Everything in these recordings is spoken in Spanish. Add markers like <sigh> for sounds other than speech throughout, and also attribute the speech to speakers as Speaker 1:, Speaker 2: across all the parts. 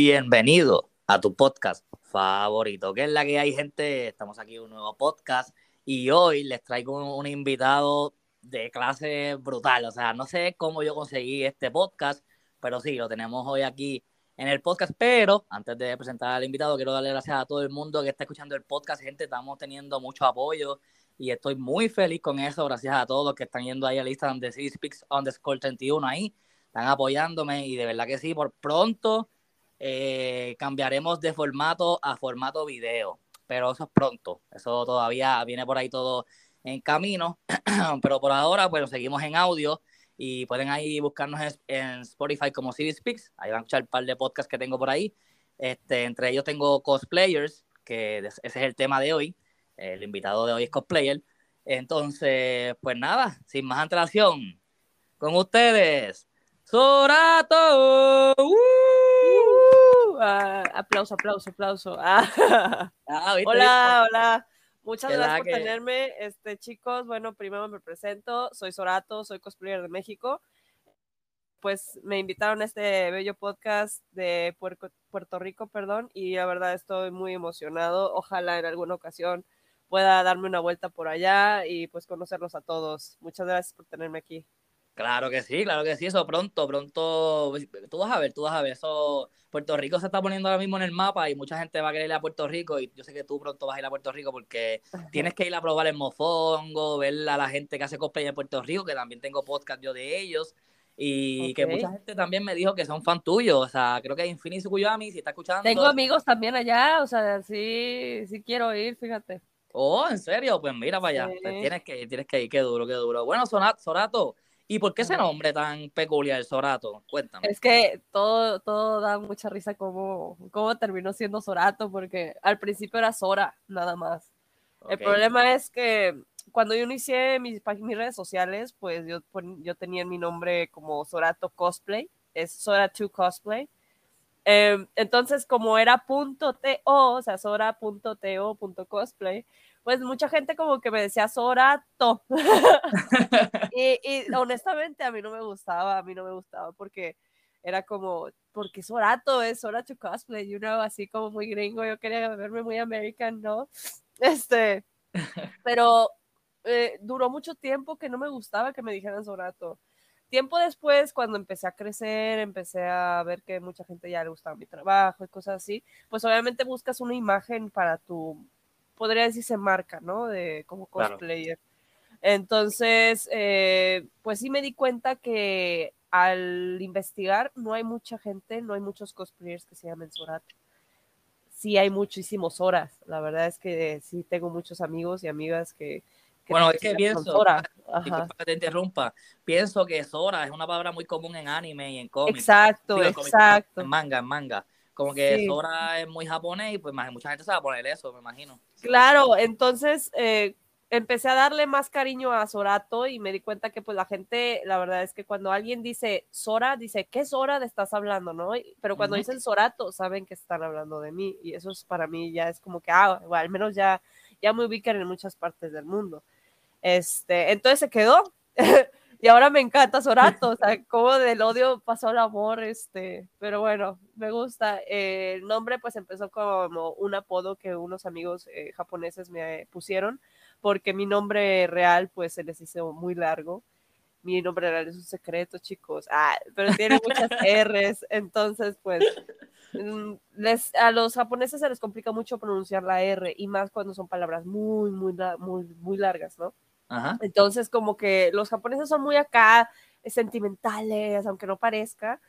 Speaker 1: Bienvenido a tu podcast favorito, que es la que hay gente, estamos aquí en un nuevo podcast y hoy les traigo un, invitado de clase brutal, o sea, no sé cómo yo conseguí este podcast, pero sí, lo tenemos hoy aquí en el podcast, pero antes de presentar al invitado, quiero darle gracias a todo el mundo que está escuchando el podcast, gente, estamos teniendo mucho apoyo y estoy muy feliz con eso, gracias a todos los que están yendo ahí a la lista donde sí speaks underscore 31 ahí, están apoyándome y de verdad que sí, por pronto eh, cambiaremos de formato a formato video, pero eso es pronto, eso todavía viene por ahí todo en camino, <clears throat> pero por ahora, bueno, seguimos en audio y pueden ahí buscarnos en, Spotify como City Speaks, ahí van a escuchar un par de podcasts que tengo por ahí, este, entre ellos tengo cosplayers, que ese es el tema de hoy, el invitado de hoy es cosplayer, entonces, pues nada, sin más antelación, con ustedes, Sorato.
Speaker 2: Ah, aplauso, aplauso, aplauso. Ah. <laughs> Ah, hola, hola. Muchas gracias por tenerme, este, chicos. Bueno, primero me presento. Soy Sorato, soy cosplayer de México. Pues me invitaron a este bello podcast de Puerto, Rico, perdón, y la verdad estoy muy emocionado. Ojalá en alguna ocasión pueda darme una vuelta por allá y pues conocerlos a todos. Muchas gracias por tenerme aquí.
Speaker 1: Claro que sí, claro que sí, eso pronto, pronto, tú vas a ver, tú vas a ver, eso, Puerto Rico se está poniendo ahora mismo en el mapa y mucha gente va a querer ir a Puerto Rico y yo sé que tú pronto vas a ir a Puerto Rico porque tienes que ir a probar el mofongo, ver a la gente que hace cosplay en Puerto Rico, que también tengo podcast yo de ellos y que mucha gente también me dijo que son fan tuyos, o sea, creo que Infinity Sukuyami, si está escuchando.
Speaker 2: Tengo amigos también allá, o sea, sí, sí quiero ir, fíjate.
Speaker 1: Oh, ¿en serio? Pues mira para allá, pues tienes que ir, tienes que ir, qué duro, qué duro. Bueno, Sorato, ¿Y por qué ese nombre tan peculiar, Sorato? Cuéntame.
Speaker 2: Es que todo, todo da mucha risa cómo, cómo terminó siendo Sorato, porque al principio era Sora, nada más. El problema es que cuando yo inicié mis, mis redes sociales, pues yo, yo tenía mi nombre como Sorato Cosplay, es Sora2 Cosplay. Em, entonces, como era punto .to, o sea, sora.to.cosplay, pues mucha gente como que me decía Sorato. <laughs> <laughs> y, y, honestamente a mí no me gustaba, a mí no me gustaba porque era como, porque Sorato es Sorato cosplay, you know, así como muy gringo, yo quería verme muy American, ¿no? <laughs> Este, <laughs> pero eh, duró mucho tiempo que no me gustaba que me dijeran Sorato. Tiempo después, cuando empecé a crecer, empecé a ver que mucha gente ya le gustaba mi trabajo y cosas así, pues obviamente buscas una imagen para tu podría decirse marca, ¿no? De como cosplayer. Entonces, eh, pues sí me di cuenta que al investigar no hay mucha gente, no hay muchos cosplayers que se llamen Sorat. Sí hay muchísimos horas. La verdad es que sí tengo muchos amigos y amigas que...
Speaker 1: bueno, es que pienso, Sora. <laughs> que te interrumpa, pienso que Sora es una palabra muy común en anime y en cómics.
Speaker 2: Exacto, exacto.
Speaker 1: En manga, en manga. Como que Sora es muy japonés y pues mucha gente se va a poner eso, me imagino.
Speaker 2: Claro, entonces eh, empecé a darle más cariño a Sorato y me di cuenta que pues la gente, la verdad es que cuando alguien dice Sora, dice, ¿qué Sora de estás hablando? ¿no? Pero cuando dicen Sorato, saben que están hablando de mí y eso es para mí ya es como que, ah, al menos ya, ya me ubican en muchas partes del mundo. Este, entonces se quedó. <laughs> y ahora me encanta Sorato, o sea, <laughs> como del odio pasó al amor, este, pero bueno, me gusta. Eh, el nombre pues empezó como un apodo que unos amigos eh, japoneses me pusieron, porque mi nombre real pues se les hizo muy largo. Mi nombre real es un secreto, chicos, ah, pero tiene muchas <laughs> R's, entonces pues mm, les, a los japoneses se les complica mucho pronunciar la R y más cuando son palabras muy, muy, muy, muy largas, ¿no? Entonces, como que los japoneses son muy acá, eh, sentimentales, aunque no parezca.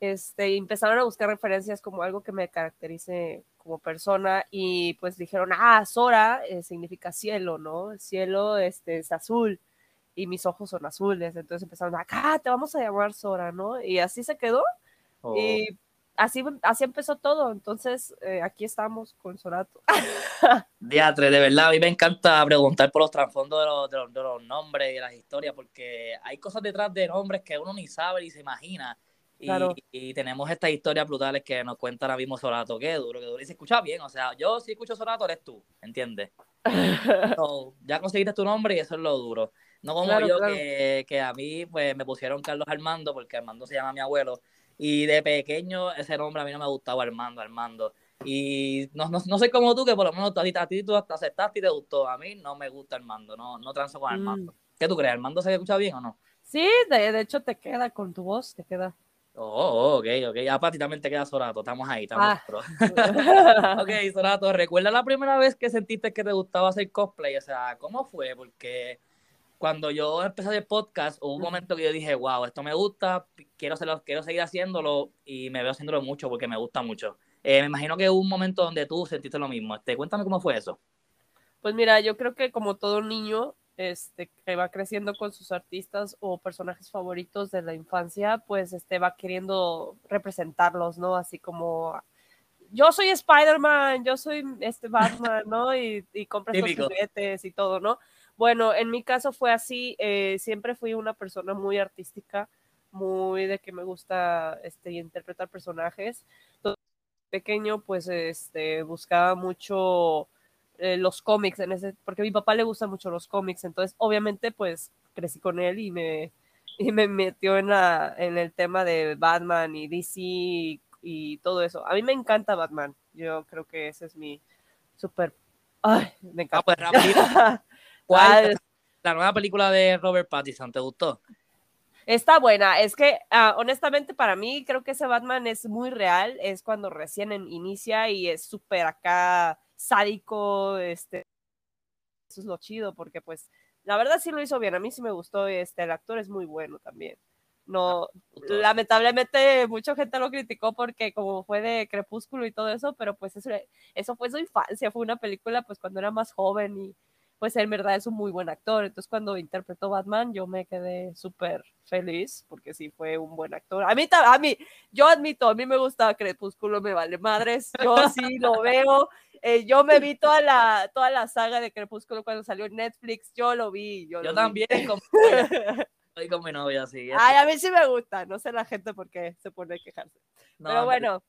Speaker 2: Este, empezaron a buscar referencias como algo que me caracterice como persona y pues dijeron, ah, Sora eh, significa cielo, ¿no? El cielo este, es azul y mis ojos son azules. Entonces empezaron, acá te vamos a llamar Sora, ¿no? Y así se quedó. Y oh así, así empezó todo. Entonces, eh, aquí estamos con Sorato. <laughs>
Speaker 1: Diatre, de verdad, a mí me encanta preguntar por los trasfondos de los, de, los, nombres y de las historias, porque hay cosas detrás de nombres que uno ni sabe ni se imagina. Y, tenemos estas historias brutales que nos cuenta ahora mismo Sorato. Qué duro, qué duro. Y se escucha bien. O sea, yo si escucho Sorato, eres tú, ¿entiendes? <laughs> ya conseguiste tu nombre y eso es lo duro. No como yo, Que, que, a mí pues me pusieron Carlos Armando, porque Armando se llama mi abuelo Y de pequeño ese nombre a mí no me gustaba, Armando, Armando. Y no, no, no sé como tú, que por lo menos a ti, a ti tú aceptaste y te gustó. A mí no me gusta Armando, no, no transo con Armando. Mm. ¿Qué tú crees? ¿Armando se escucha bien o no?
Speaker 2: Sí, de, hecho te queda con tu voz, te queda.
Speaker 1: Oh, ok, ok. A Pati también te queda Sorato. Estamos ahí, estamos. Ah. <laughs> ok, Sorato, ¿recuerda la primera vez que sentiste que te gustaba hacer cosplay? O sea, ¿cómo fue? Porque cuando yo empecé el podcast, hubo un momento que yo dije, wow, esto me gusta, quiero, hacerlo, quiero seguir haciéndolo y me veo haciéndolo mucho porque me gusta mucho. Eh, me imagino que hubo un momento donde tú sentiste lo mismo. Este, cuéntame cómo fue eso.
Speaker 2: Pues mira, yo creo que como todo niño este, que va creciendo con sus artistas o personajes favoritos de la infancia, pues este, va queriendo representarlos, ¿no? Así como yo soy Spider-Man, yo soy este Batman, ¿no? Y, y compras los juguetes y todo, ¿no? Bueno, en mi caso fue así, eh, siempre fui una persona muy artística, muy de que me gusta este, interpretar personajes. pequeño, pues este, buscaba mucho eh, los cómics, en ese, porque a mi papá le gustan mucho los cómics, entonces obviamente pues crecí con él y me, y me metió en, la, en el tema de Batman y DC y, todo eso. A mí me encanta Batman, yo creo que ese es mi súper... Ay, me encanta. Ah, pues, <laughs>
Speaker 1: ¿Cuál? La nueva película de Robert Pattinson, ¿te gustó?
Speaker 2: Está buena, es que ah, honestamente para mí creo que ese Batman es muy real, es cuando recién inicia y es súper acá sádico, este, eso es lo chido, porque pues la verdad sí lo hizo bien, a mí sí me gustó, este, el actor es muy bueno también. No, lamentablemente mucha gente lo criticó porque como fue de Crepúsculo y todo eso, pero pues eso, eso fue su infancia, fue una película pues cuando era más joven y pues en verdad es un muy buen actor. Entonces cuando interpretó Batman yo me quedé súper feliz porque sí fue un buen actor. A mí, a mí, yo admito, a mí me gusta Crepúsculo, me vale madres, yo sí lo veo. Eh, yo me vi toda la, toda la saga de Crepúsculo cuando salió en Netflix, yo lo vi. Yo,
Speaker 1: también, <laughs> estoy con mi novia, sí.
Speaker 2: Ay, a mí sí me gusta, no sé la gente por qué se pone a quejarse. Pero bueno,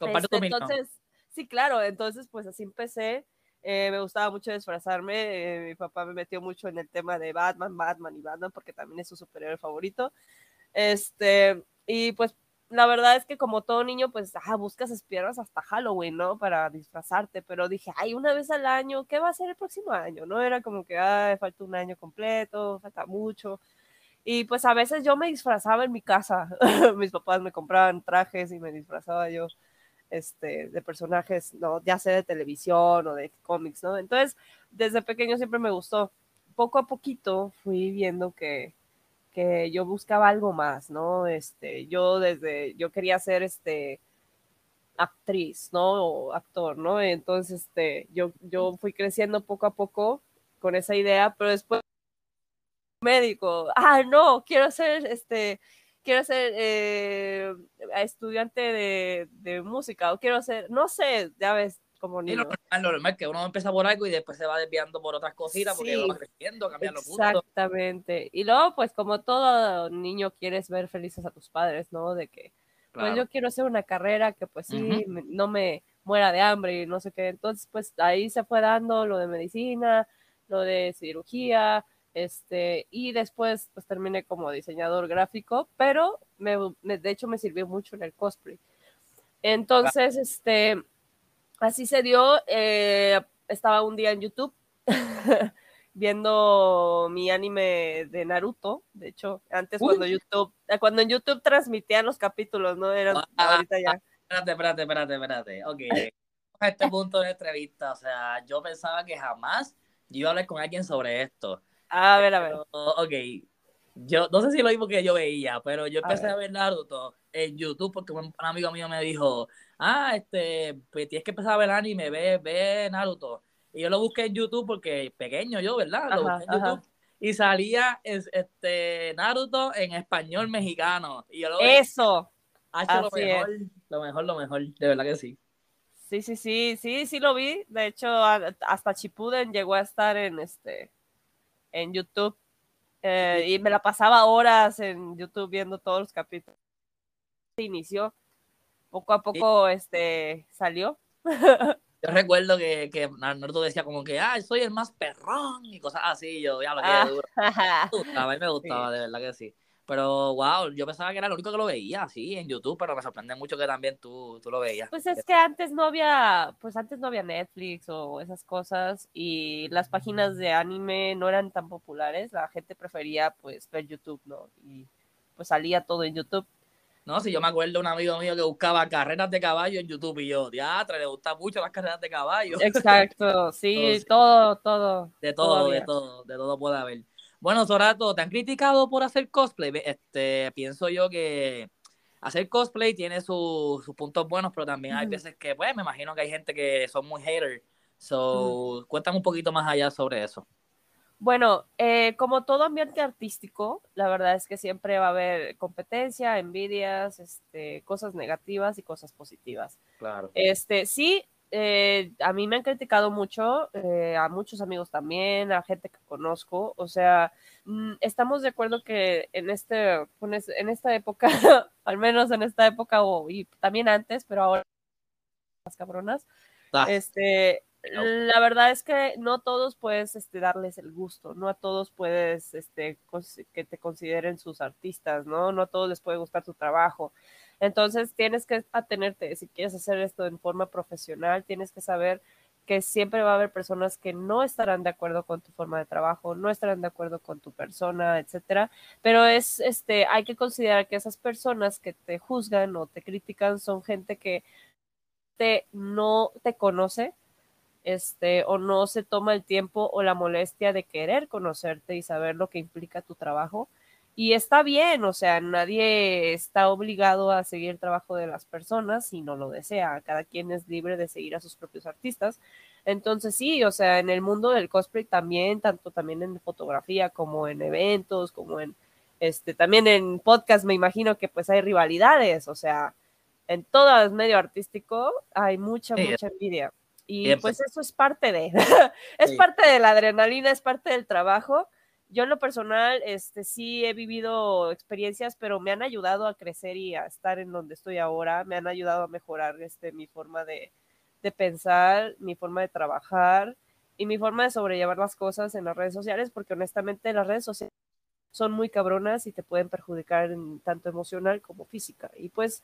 Speaker 1: este,
Speaker 2: entonces, sí, claro, entonces pues así empecé. Eh, me gustaba mucho disfrazarme. Eh, mi papá me metió mucho en el tema de Batman, Batman y Batman, porque también es su superhéroe favorito. Este, y pues la verdad es que como todo niño, pues ah, buscas espiernas hasta Halloween, ¿no? Para disfrazarte, pero dije, ay, una vez al año, ¿qué va a ser el próximo año? No era como que, ay, falta un año completo, falta mucho. Y pues a veces yo me disfrazaba en mi casa. <laughs> Mis papás me compraban trajes y me disfrazaba yo este, de personajes, ¿no? ya sea de televisión o de cómics, ¿no? Entonces, desde pequeño siempre me gustó. Poco a poquito fui viendo que, que yo buscaba algo más, ¿no? Este, yo desde, yo quería ser este actriz, ¿no? O actor, ¿no? Entonces, este, yo, yo fui creciendo poco a poco con esa idea, pero después médico, ah, no, quiero ser este quiero ser eh, estudiante de, música o quiero ser, no sé, ya ves, como niño.
Speaker 1: lo normal, que uno empieza por algo y después se va desviando por otras cositas porque va creciendo, cambiando
Speaker 2: Exactamente. Y luego, pues como todo niño quieres ver felices a tus padres, ¿no? De que, pues yo quiero hacer una carrera que pues sí, no me muera de hambre y no sé qué. Entonces, pues ahí se fue dando lo de medicina, lo de cirugía, este, y después pues terminé como diseñador gráfico, pero me, de hecho me sirvió mucho en el cosplay. Entonces, este, así se dio, eh, estaba un día en YouTube <laughs> viendo mi anime de Naruto, de hecho, antes cuando YouTube, eh, cuando en YouTube transmitían los capítulos, ¿no? Era ah, ahorita ya.
Speaker 1: Espérate, espérate, espérate, espérate. Ok, a este punto de entrevista, o sea, yo pensaba que jamás yo iba a hablar con alguien sobre esto.
Speaker 2: A ver, a ver.
Speaker 1: ok. Yo no sé si lo mismo que yo veía, pero yo empecé a ver, Naruto en YouTube porque un, amigo mío me dijo, ah, este, pues tienes que empezar a ver anime, ve, ve Naruto. Y yo lo busqué en YouTube porque pequeño yo, ¿verdad? Lo busqué en YouTube. Y salía este Naruto en español mexicano. Y yo lo
Speaker 2: Eso.
Speaker 1: Ha lo mejor, lo mejor, lo mejor, de verdad que sí.
Speaker 2: Sí, sí, sí, sí, sí lo vi. De hecho, hasta Chipuden llegó a estar en este en YouTube. Eh, y me la pasaba horas en YouTube viendo todos los capítulos. Se inició, poco a poco este, salió. <laughs>
Speaker 1: Yo recuerdo que, que Naruto decía como que, ah, soy el más perrón y cosas así. Yo ya lo quería duro. <laughs> a mí me gustaba, de verdad que sí. Pero, wow, yo pensaba que era lo único que lo veía, sí, en YouTube, pero me sorprende mucho que también tú, tú lo veías.
Speaker 2: Pues es que antes no había, pues antes no había Netflix o esas cosas y las páginas de anime no eran tan populares, la gente prefería pues ver YouTube, ¿no? Y pues salía todo en YouTube.
Speaker 1: No, si yo me acuerdo de un amigo mío que buscaba carreras de caballo en YouTube y yo, teatro, le gustan mucho las carreras de caballo.
Speaker 2: Exacto, <laughs> sí, todo, todo.
Speaker 1: De todo, de todo, de todo puede haber. Bueno, Sorato, ¿te han criticado por hacer cosplay? Este, pienso yo que hacer cosplay tiene sus puntos buenos, pero también hay veces que, pues, me imagino que hay gente que son muy haters. So, cuéntame un poquito más allá sobre eso.
Speaker 2: Bueno, eh, como todo ambiente artístico, la verdad es que siempre va a haber competencia, envidias, este, cosas negativas y cosas positivas.
Speaker 1: Claro.
Speaker 2: Este, sí, eh, a mí me han criticado mucho, eh, a muchos amigos también, a gente que conozco, o sea, mm, estamos de acuerdo que en este, en esta época, <laughs> al menos en esta época o y también antes, pero ahora las cabronas, ah. este, la verdad es que no todos puedes este, darles el gusto, no a todos puedes este, que te consideren sus artistas, ¿no? No a todos les puede gustar tu trabajo. Entonces tienes que atenerte, si quieres hacer esto en forma profesional, tienes que saber que siempre va a haber personas que no estarán de acuerdo con tu forma de trabajo, no estarán de acuerdo con tu persona, etcétera, pero es este hay que considerar que esas personas que te juzgan o te critican son gente que te no te conoce, este o no se toma el tiempo o la molestia de querer conocerte y saber lo que implica tu trabajo y está bien, o sea, nadie está obligado a seguir el trabajo de las personas si no lo desea. Cada quien es libre de seguir a sus propios artistas. Entonces sí, o sea, en el mundo del cosplay también, tanto también en fotografía como en eventos, como en este, también en podcast me imagino que pues hay rivalidades, o sea, en todo el medio artístico hay mucha, mucha envidia. Y pues eso es parte de, <laughs> es parte de la adrenalina, es parte del trabajo yo en lo personal, este, sí he vivido experiencias, pero me han ayudado a crecer y a estar en donde estoy ahora, me han ayudado a mejorar este, mi forma de, de pensar, mi forma de trabajar y mi forma de sobrellevar las cosas en las redes sociales, porque honestamente las redes sociales son muy cabronas y te pueden perjudicar en tanto emocional como física. Y pues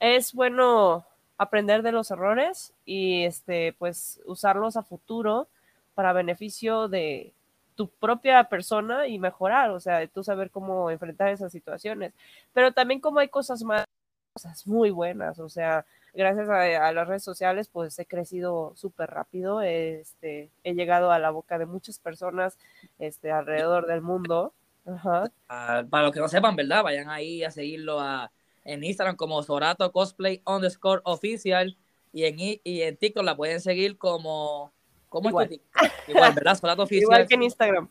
Speaker 2: es bueno aprender de los errores y este pues usarlos a futuro para beneficio de, tu propia persona y mejorar, o sea, tú saber cómo enfrentar esas situaciones. Pero también como hay cosas más, cosas muy buenas, o sea, gracias a, las redes sociales, pues he crecido súper rápido, este, he llegado a la boca de muchas personas este, alrededor del mundo.
Speaker 1: Ah, para los que no sepan, ¿verdad? Vayan ahí a seguirlo en Instagram como Sorato Cosplay underscore oficial y en, y en TikTok la pueden seguir como ¿Cómo Igual. Igual, ¿verdad? oficial.
Speaker 2: Igual que en Instagram.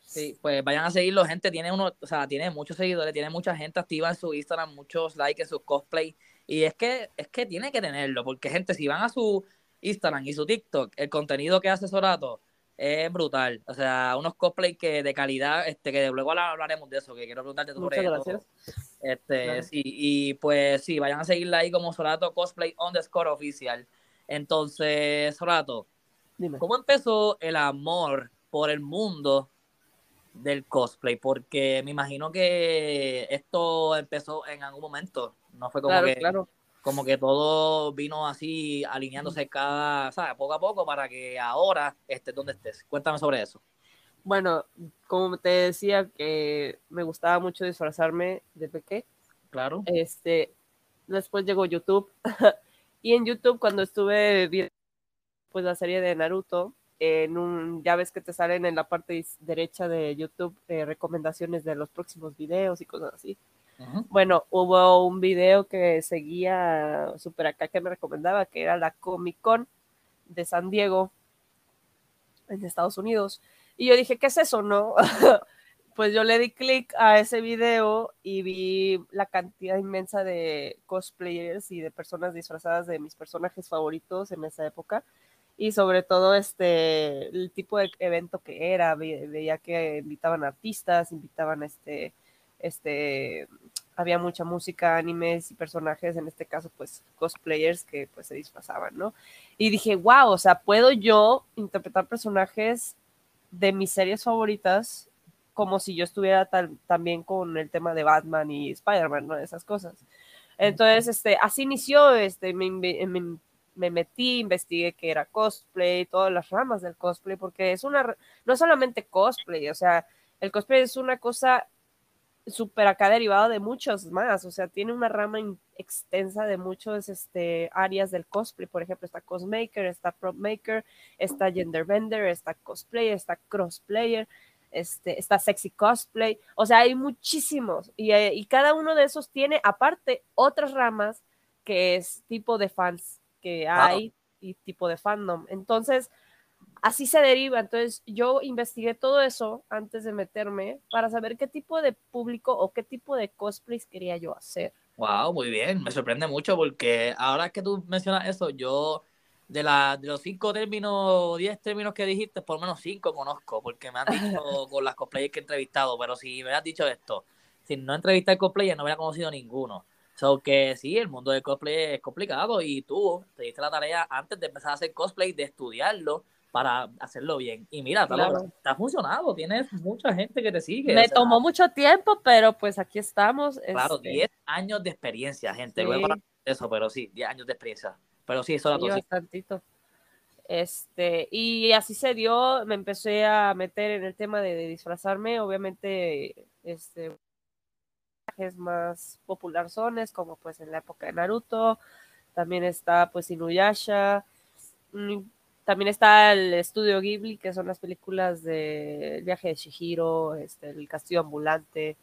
Speaker 1: Sí. pues vayan a seguirlo, gente. Tiene uno, o sea, tiene muchos seguidores, tiene mucha gente activa en su Instagram, muchos likes en sus cosplay. Y es que, es que tiene que tenerlo, porque gente, si van a su Instagram y su TikTok, el contenido que hace Sorato es brutal. O sea, unos cosplay que de calidad, este, que luego hablaremos de eso, que quiero preguntarte
Speaker 2: sobre Muchas gracias.
Speaker 1: Este, sí, y pues sí, vayan a seguirla ahí como Sorato Cosplay underscore oficial. Entonces, Sorato, ¿Cómo empezó el amor por el mundo del cosplay? Porque me imagino que esto empezó en algún momento, no fue como que como que todo vino así alineándose cada, ¿sabes? Poco a poco para que ahora estés donde estés. Cuéntame sobre eso.
Speaker 2: Bueno, como te decía que me gustaba mucho disfrazarme de pequeño.
Speaker 1: Claro.
Speaker 2: Este, después llegó YouTube <laughs> y en YouTube cuando estuve viendo pues la serie de Naruto. En un, ya ves que te salen en la parte derecha de YouTube eh, recomendaciones de los próximos videos y cosas así. Bueno, hubo un video que seguía super acá que me recomendaba, que era la Comic Con de San Diego, en Estados Unidos. Y yo dije, ¿qué es eso, no? <laughs> pues yo le di clic a ese video y vi la cantidad inmensa de cosplayers y de personas disfrazadas de mis personajes favoritos en esa época y sobre todo este el tipo de evento que era, veía que invitaban artistas, invitaban este este había mucha música, animes y personajes, en este caso pues cosplayers que pues se disfrazaban, ¿no? Y dije, wow, o sea, puedo yo interpretar personajes de mis series favoritas como si yo estuviera también con el tema de Batman y Spider-Man, ¿no? Esas cosas. Entonces, este, así inició, este, me, me, me metí, investigué qué era cosplay, todas las ramas del cosplay, porque es una, no solamente cosplay, o sea, el cosplay es una cosa súper acá derivado de muchos más, o sea, tiene una rama extensa de muchos este, áreas del cosplay, por ejemplo, está cosmaker, está prop maker, está gender bender, está cosplayer, está crossplayer, este, está sexy cosplay, o sea, hay muchísimos y, eh, y cada uno de esos tiene aparte otras ramas que es tipo de fans que hay y tipo de fandom. Entonces, así se deriva. Entonces, yo investigué todo eso antes de meterme para saber qué tipo de público o qué tipo de cosplays quería yo hacer.
Speaker 1: Wow, muy bien. Me sorprende mucho porque ahora que tú mencionas eso, yo de, la, de los cinco términos diez términos que dijiste, por lo menos cinco conozco, porque me han dicho <laughs> con las cosplayers que he entrevistado, pero si me has dicho esto, si no entrevisté cosplayer no hubiera conocido ninguno. So que sí, el mundo del cosplay es complicado y tú te diste la tarea antes de empezar a hacer cosplay de estudiarlo para hacerlo bien. Y mira, claro. te ha funcionado, tienes mucha gente que te sigue.
Speaker 2: Me tomó mucho tiempo, pero pues aquí estamos.
Speaker 1: Claro, 10 este años de experiencia, gente. eso, pero sí, 10 años de experiencia. Pero sí, eso era todo.
Speaker 2: Bastantito. Este, y así se dio, me empecé a meter en el tema de, de disfrazarme, obviamente, este, más popular sones, como pues en la época de Naruto, también está pues Inuyasha, mm, también está el estudio Ghibli, que son las películas de El viaje de Shihiro, este, El castillo ambulante,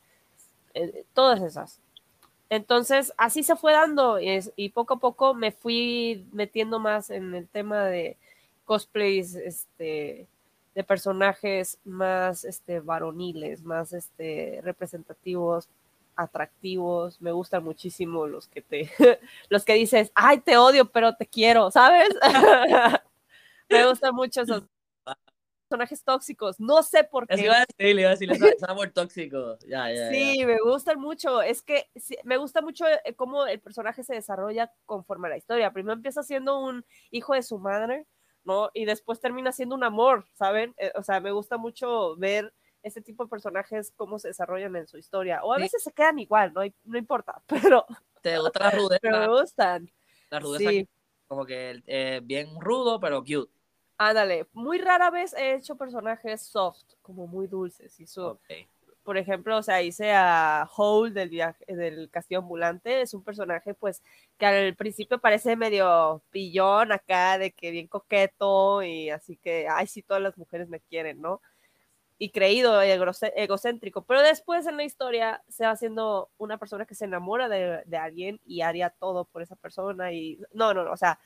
Speaker 2: eh, todas esas. Entonces, así se fue dando y, poco a poco me fui metiendo más en el tema de cosplays, este, de personajes más este, varoniles, más este, representativos atractivos, me gustan muchísimo los que te, <laughs> los que dices, ay, te odio, pero te quiero, ¿sabes? <laughs> me gustan mucho esos personajes tóxicos, no sé por qué.
Speaker 1: Es iba a decir, iba a decir, es amor tóxico.
Speaker 2: sí, me gustan mucho, es que me gusta mucho eh, cómo el personaje se desarrolla conforme a la historia. Primero empieza siendo un hijo de su madre, ¿no? Y después termina siendo un amor, ¿saben? Eh, o sea, me gusta mucho ver ese tipo de personajes cómo se desarrollan en su historia. O a veces se quedan igual, no, no importa, <laughs> pero...
Speaker 1: Te la rudeza.
Speaker 2: pero me gustan.
Speaker 1: La rudeza sí. como que eh, bien rudo, pero cute.
Speaker 2: Ándale, muy rara vez he hecho personajes soft, como muy dulces. Y so, Por ejemplo, o sea, hice a Hole del, viaje, del Castillo Ambulante. Es un personaje, pues, que al principio parece medio pillón acá, de que bien coqueto y así que, ay, sí, todas las mujeres me quieren, ¿no? Y creído egocéntrico, pero después en la historia se va haciendo una persona que se enamora de, de, alguien y haría todo por esa persona y no, no, no, o sea,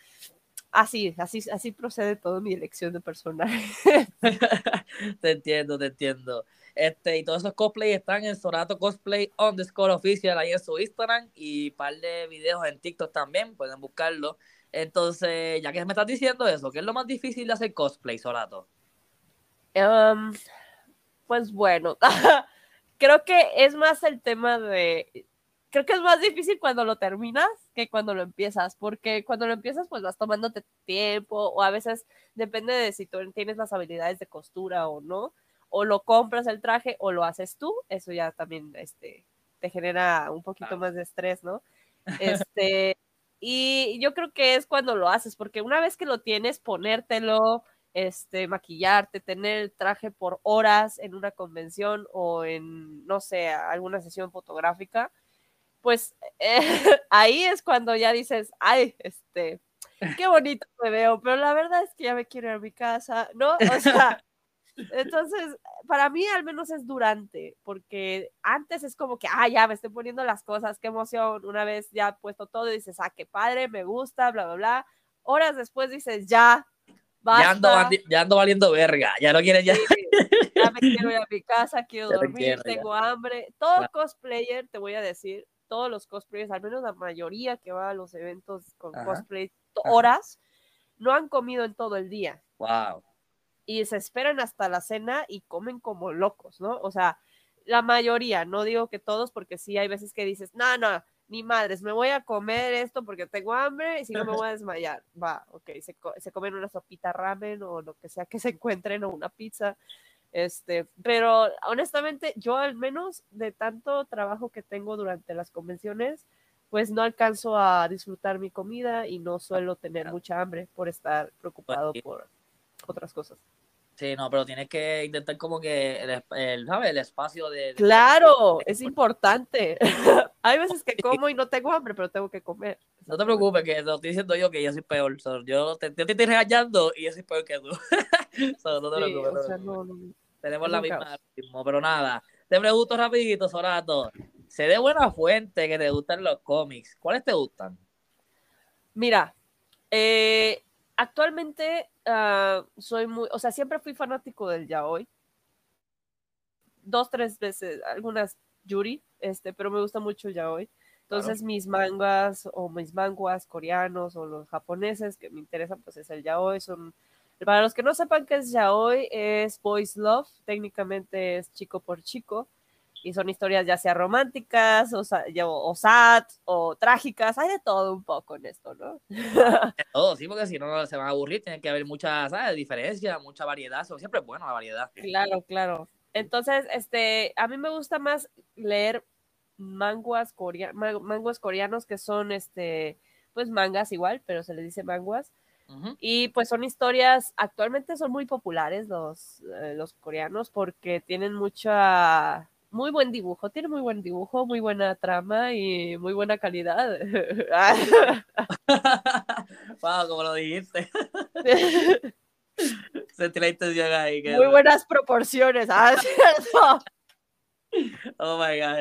Speaker 2: así, así, así procede toda mi elección de personaje. <laughs>
Speaker 1: te entiendo, te entiendo. Este, y todos esos cosplays están en Sorato Cosplay underscore oficial ahí en su Instagram y un par de videos en TikTok también, pueden buscarlo. Entonces, ya que me estás diciendo eso, ¿qué es lo más difícil de hacer cosplay, Sorato?
Speaker 2: Um, pues bueno, <laughs> creo que es más el tema de, creo que es más difícil cuando lo terminas que cuando lo empiezas, porque cuando lo empiezas pues vas tomándote tiempo o a veces depende de si tú tienes las habilidades de costura o no, o lo compras el traje o lo haces tú, eso ya también este, te genera un poquito más de estrés, ¿no? <laughs> Este, y yo creo que es cuando lo haces, porque una vez que lo tienes, ponértelo, este, maquillarte, tener el traje por horas en una convención o en, no sé, alguna sesión fotográfica, pues eh, <laughs> ahí es cuando ya dices, ay, este, qué bonito me veo, pero la verdad es que ya me quiero ir a mi casa, ¿no? O sea, <laughs> entonces, para mí al menos es durante, porque antes es como que, ah, ya me estoy poniendo las cosas, qué emoción, una vez ya puesto todo y dices, ah, qué padre, me gusta, bla, bla, bla. Horas después dices, ya,
Speaker 1: ya ando, ya ando, valiendo verga, ya no quieren ya.
Speaker 2: ya me <laughs> quiero ir a mi casa, quiero dormir, tengo hambre. Todo cosplayer, te voy a decir, todos los cosplayers, al menos la mayoría que va a los eventos con cosplay horas, no han comido en todo el día.
Speaker 1: Wow.
Speaker 2: Y se esperan hasta la cena y comen como locos, ¿no? O sea, la mayoría, no digo que todos, porque sí hay veces que dices, no, no, ni madres, me voy a comer esto porque tengo hambre y si no me voy a desmayar. <laughs> Va, ok, se, se comen una sopita ramen o lo que sea que se encuentren o una pizza. Este, pero honestamente, yo al menos de tanto trabajo que tengo durante las convenciones, pues no alcanzo a disfrutar mi comida y no suelo tener mucha hambre por estar preocupado
Speaker 1: Pues
Speaker 2: por otras cosas.
Speaker 1: Sí, no, pero tienes que intentar como que el, el, ¿sabes? el espacio de... de-
Speaker 2: Claro, es importante. <laughs> Hay veces que como y no tengo hambre, pero tengo que comer.
Speaker 1: No te preocupes, que lo estoy diciendo yo que yo soy peor. So, yo, te, yo te estoy regañando y yo soy peor que tú. <laughs> So, no te
Speaker 2: Sí,
Speaker 1: preocupes. no
Speaker 2: o
Speaker 1: te
Speaker 2: sea,
Speaker 1: preocupes.
Speaker 2: no, no.
Speaker 1: Tenemos la misma ritmo, pero nada. Te pregunto rapidito, Sorato. Sé de buena fuente que te gustan los cómics. ¿Cuáles te gustan?
Speaker 2: Mira, eh, actualmente ah, soy muy, o sea, siempre fui fanático del yaoi. Dos, tres veces, algunas Yuri, este, pero me gusta mucho el yaoi. Entonces mis mangas o mis manguas coreanos o los japoneses que me interesan, pues es el yaoi. Son, para los que no sepan qué es yaoi, es boys love, técnicamente es chico por chico. Y son historias ya sea románticas, o, o sad, o trágicas, hay de todo un poco en esto, ¿no?
Speaker 1: De todo, sí, porque si no se van a aburrir, tiene que haber mucha, ¿sabes? Diferencia, mucha variedad. Siempre es bueno la variedad.
Speaker 2: Claro, claro. Entonces, este, a mí me gusta más leer manguas, corea- ma- manguas coreanos que son, este, pues mangas igual, pero se les dice manguas. Y pues son historias, actualmente son muy populares los, eh, los coreanos porque tienen mucha, muy buen dibujo, tienen muy buen dibujo, muy buena trama y muy buena calidad. <laughs> <laughs>
Speaker 1: wow, como lo dijiste. <laughs> Sentí la intención ahí. que-
Speaker 2: muy buenas proporciones. Ah, ¿cierto?
Speaker 1: Oh my god.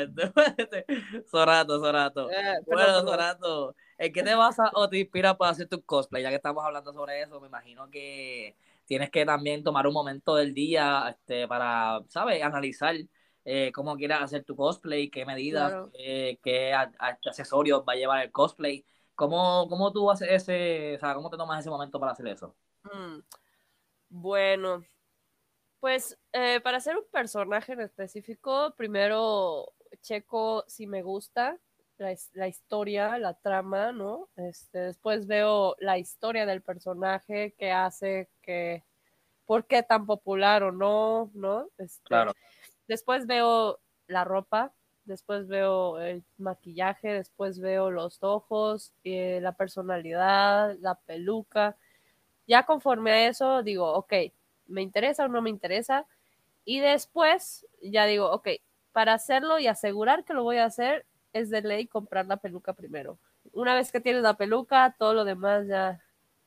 Speaker 1: gente. Sorato, Sorato.
Speaker 2: Eh,
Speaker 1: Bueno. Sorato, ¿en qué te basas o te inspiras para hacer tu cosplay? Ya que estamos hablando sobre eso, me imagino que tienes que también tomar un momento del día este, para, ¿sabes? Analizar eh, cómo quieras hacer tu cosplay, qué medidas,
Speaker 2: Claro.
Speaker 1: eh, qué a- a- accesorios va a llevar el cosplay. ¿Cómo, ¿Cómo tú haces ese, o sea, cómo te tomas ese momento para hacer eso?
Speaker 2: Mm, Bueno, pues eh, para hacer un personaje en específico, primero checo si me gusta la historia, la trama, ¿no? Este, después veo la historia del personaje, qué hace, que, por qué tan popular o no, ¿no? Este,
Speaker 1: Claro.
Speaker 2: Después veo la ropa, después veo el maquillaje, después veo los ojos, eh, la personalidad, la peluca. Ya conforme a eso digo, ok, me interesa o no me interesa. Y después ya digo, ok, para hacerlo y asegurar que lo voy a hacer, es de ley comprar la peluca primero. Una vez que tienes la peluca, todo lo demás ya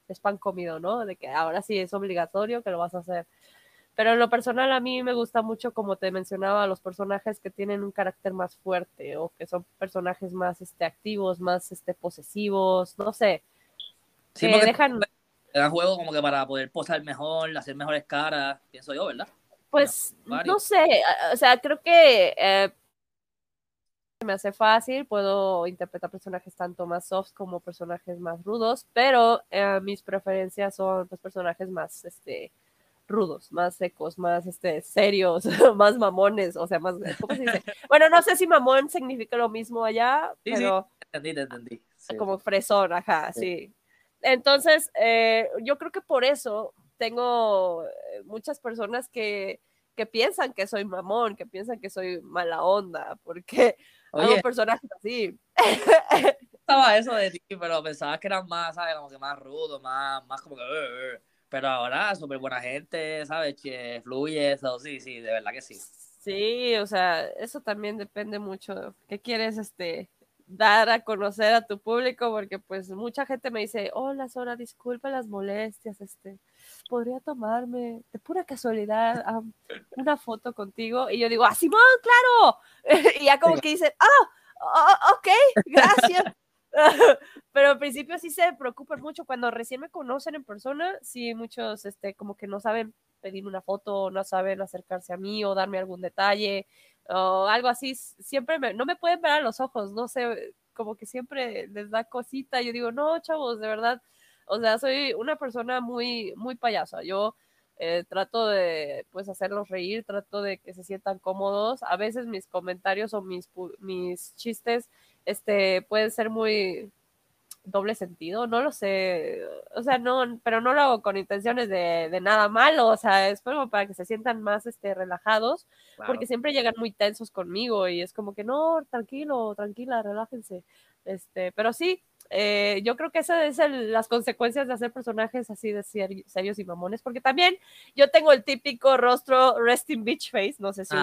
Speaker 2: es pan comido, ¿no? De que ahora sí es obligatorio que lo vas a hacer. Pero en lo personal a mí me gusta mucho, como te mencionaba, los personajes que tienen un carácter más fuerte o que son personajes más este, activos, más este, posesivos, no sé.
Speaker 1: Sí,
Speaker 2: que
Speaker 1: porque
Speaker 2: dejan,
Speaker 1: te dan juego como que para poder posar mejor, hacer mejores caras, pienso yo, ¿verdad?
Speaker 2: pues, no sé, o sea, creo que eh, me hace fácil, puedo interpretar personajes tanto más soft como personajes más rudos, pero eh, mis preferencias son pues, personajes más, este, rudos, más secos, más este, serios, <laughs> más mamones, o sea, más, ¿cómo se dice? Bueno, no sé si mamón significa lo mismo allá,
Speaker 1: Sí, sí.
Speaker 2: pero
Speaker 1: Entendí, te entendí. Sí.
Speaker 2: como fresón, ajá,
Speaker 1: Sí.
Speaker 2: sí. Entonces, eh, yo creo que por eso tengo eh, muchas personas que, que piensan que soy mamón, que piensan que soy mala onda, porque hago
Speaker 1: Oye,
Speaker 2: personajes así.
Speaker 1: estaba eso de ti, pero pensabas que eran más, ¿sabes? Como que más rudo, más, más como que... Pero ahora, súper buena gente, ¿sabes? Che, fluye, eso, sí, sí, de verdad que sí.
Speaker 2: Sí, o sea, eso también depende mucho. ¿Qué quieres este dar a conocer a tu público? Porque pues mucha gente me dice, hola Sora, disculpa las molestias, este, podría tomarme de pura casualidad am, una foto contigo. Y yo digo, ah, Simón, claro. <laughs> y ya como que dicen, ah, oh, ok, gracias. <laughs> <laughs> Pero al principio sí se preocupan mucho cuando recién me conocen en persona, sí muchos este como que no saben pedir una foto, no saben acercarse a mí o darme algún detalle o algo así, siempre me, no me pueden ver a los ojos, no sé, como que siempre les da cosita, yo digo, no, chavos, de verdad, o sea, soy una persona muy, muy payasa, yo eh, trato de, pues, hacerlos reír, trato de que se sientan cómodos, a veces mis comentarios o mis, mis chistes, este, pueden ser muy, doble sentido, no lo sé, o sea, no, pero no lo hago con intenciones de, de nada malo, o sea, es como para que se sientan más este, relajados, porque siempre llegan muy tensos conmigo y es como que no, tranquilo, tranquila, relájense, este, pero sí, eh, yo creo que esas es las consecuencias de hacer personajes así de serios y mamones, porque también yo tengo el típico rostro resting beach face, no sé si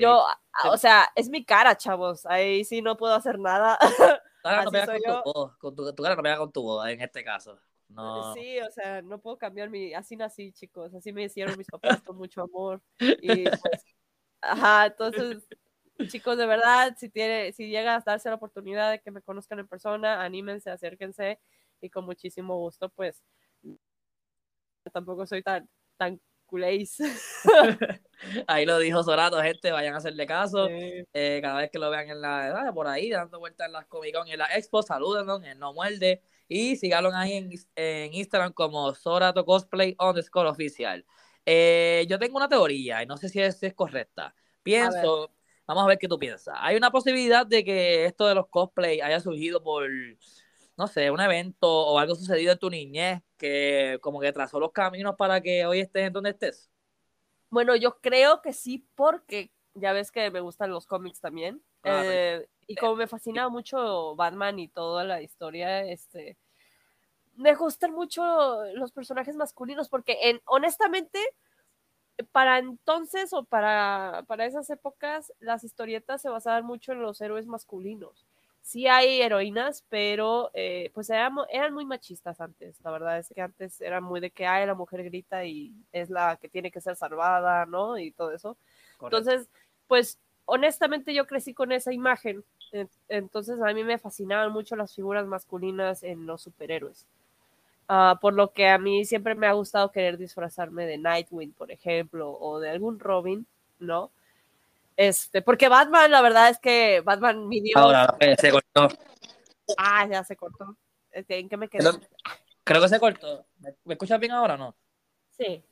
Speaker 2: Yo, o sea, es mi cara, chavos, ahí sí no puedo hacer nada. <laughs>
Speaker 1: no con, tu voz, con tu, cara no pega con tu voz en este caso. No.
Speaker 2: Sí, o sea, no puedo cambiar mi, así nací, chicos, así me hicieron mis papás con mucho amor. Y pues, ajá, entonces chicos, de verdad, si, tiene, si llega a darse la oportunidad de que me conozcan en persona, anímense, acérquense y con muchísimo gusto, pues tampoco soy tan, tan <laughs>
Speaker 1: Ahí lo dijo Sorato, gente, vayan a hacerle caso. Eh, cada vez que lo vean en la por ahí, dando vueltas en las Comic Con y en la Expo, salúdenos, en No Muerde. Y síganlo ahí en, en Instagram como Sorato Cosplay underscore oficial. Eh, yo tengo una teoría y no sé si es, si es correcta. Pienso Vamos a ver qué tú piensas. Hay una posibilidad de que esto de los cosplay haya surgido por, no sé, un evento o algo sucedido en tu niñez que como que trazó los caminos para que hoy estés en donde estés.
Speaker 2: Bueno, yo creo que sí, porque ya ves que me gustan los cómics también. Ah, eh, y como me fascina mucho Batman y toda la historia, este, me gustan mucho los personajes masculinos, porque en, honestamente, para entonces o para, para esas épocas, las historietas se basaban mucho en los héroes masculinos. Sí hay heroínas, pero eh, pues eran, eran, muy machistas antes. La verdad es que antes era muy de que ay, la mujer grita y es la que tiene que ser salvada, ¿no? Y todo eso. Entonces, pues honestamente yo crecí con esa imagen. Entonces a mí me fascinaban mucho las figuras masculinas en los superhéroes. Ah, por lo que a mí siempre me ha gustado querer disfrazarme de Nightwing, por ejemplo, o de algún Robin, ¿no? Este, porque Batman, la verdad es que Batman, mi Dios.
Speaker 1: Ahora, se cortó.
Speaker 2: Ah, ya se cortó. Este, ¿En qué me quedé?
Speaker 1: Creo que se cortó. ¿Me, escuchas bien ahora o no?
Speaker 2: Sí.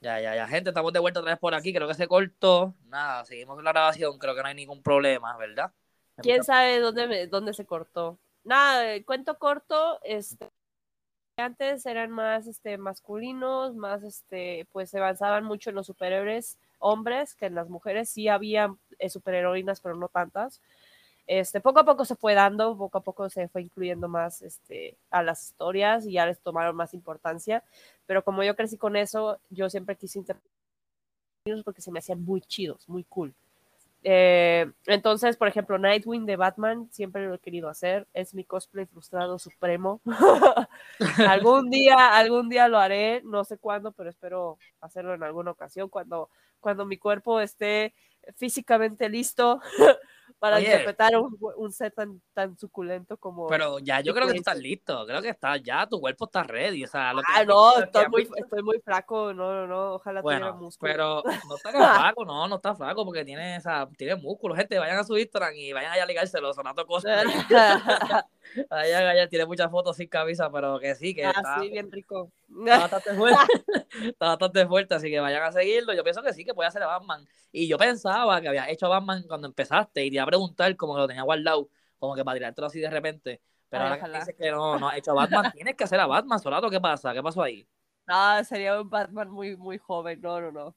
Speaker 1: Ya, ya, ya, gente, estamos de vuelta otra vez por aquí. Creo que se cortó. Nada, seguimos la grabación. Creo que no hay ningún problema, ¿verdad?
Speaker 2: ¿Quién sabe dónde, dónde se cortó? Nada, cuento corto, este antes eran más este, masculinos, más, este, pues se avanzaban mucho en los superhéroes hombres que en las mujeres. Sí había eh, superheroínas, pero no tantas. Este, poco a poco se fue dando, poco a poco se fue incluyendo más este, a las historias y ya les tomaron más importancia. Pero como yo crecí con eso, yo siempre quise interpretar porque se me hacían muy chidos, muy cool. Eh, entonces, por ejemplo, Nightwing de Batman, siempre lo he querido hacer, es mi cosplay frustrado supremo. <laughs> algún día, algún día lo haré, no sé cuándo, pero espero hacerlo en alguna ocasión, cuando, cuando mi cuerpo esté físicamente listo <laughs> para interpretar un, un, set tan, tan suculento como.
Speaker 1: Pero ya yo creo que tú estás listo, creo que está ya, tu cuerpo está ready. O sea,
Speaker 2: lo ah, no, estoy muy, estoy muy flaco, no, no, no, ojalá tuviera músculo.
Speaker 1: Pero no <laughs> está flaco, no, no está flaco porque tiene, esa, tiene músculo. Gente, vayan a su Instagram y vayan allá a ligárselo, Sonato Costa. <laughs> allá, allá tiene muchas fotos sin camisa, pero que sí, que
Speaker 2: ah,
Speaker 1: está.
Speaker 2: sí, bien rico.
Speaker 1: Está bastante fuerte. <laughs> está bastante fuerte, así que vayan a seguirlo. Yo pienso que sí, que puede hacer a Batman. Y yo pensaba que había hecho a Batman cuando empezaste y te iba a preguntar como que lo tenía guardado, como que para tirártelo así de repente. Pero ahora que dices que no, no ha hecho a Batman, tienes que hacer a Batman, Solato, ¿qué pasa? ¿Qué pasó ahí?
Speaker 2: No, <laughs> sería un Batman muy, muy joven, no, no, no.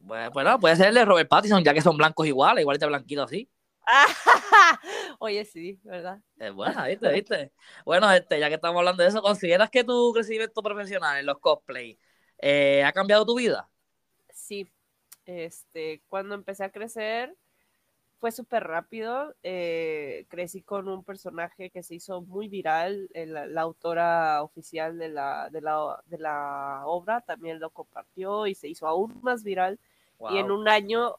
Speaker 1: Bueno, pues puede ser el de Robert Pattinson, ya que son blancos iguales, igual de blanquito así. <laughs>
Speaker 2: Oye, sí, ¿verdad?
Speaker 1: Es buena, ¿viste? ¿viste? Bueno, este, ya que estamos hablando de eso, ¿consideras que tu crecimiento profesional en los cosplay eh, ha cambiado tu vida?
Speaker 2: Sí. Este, cuando empecé a crecer, fue súper rápido. Eh, crecí con un personaje que se hizo muy viral. la autora oficial de la, de, la, de la, obra también lo compartió y se hizo aún más viral. Y en un año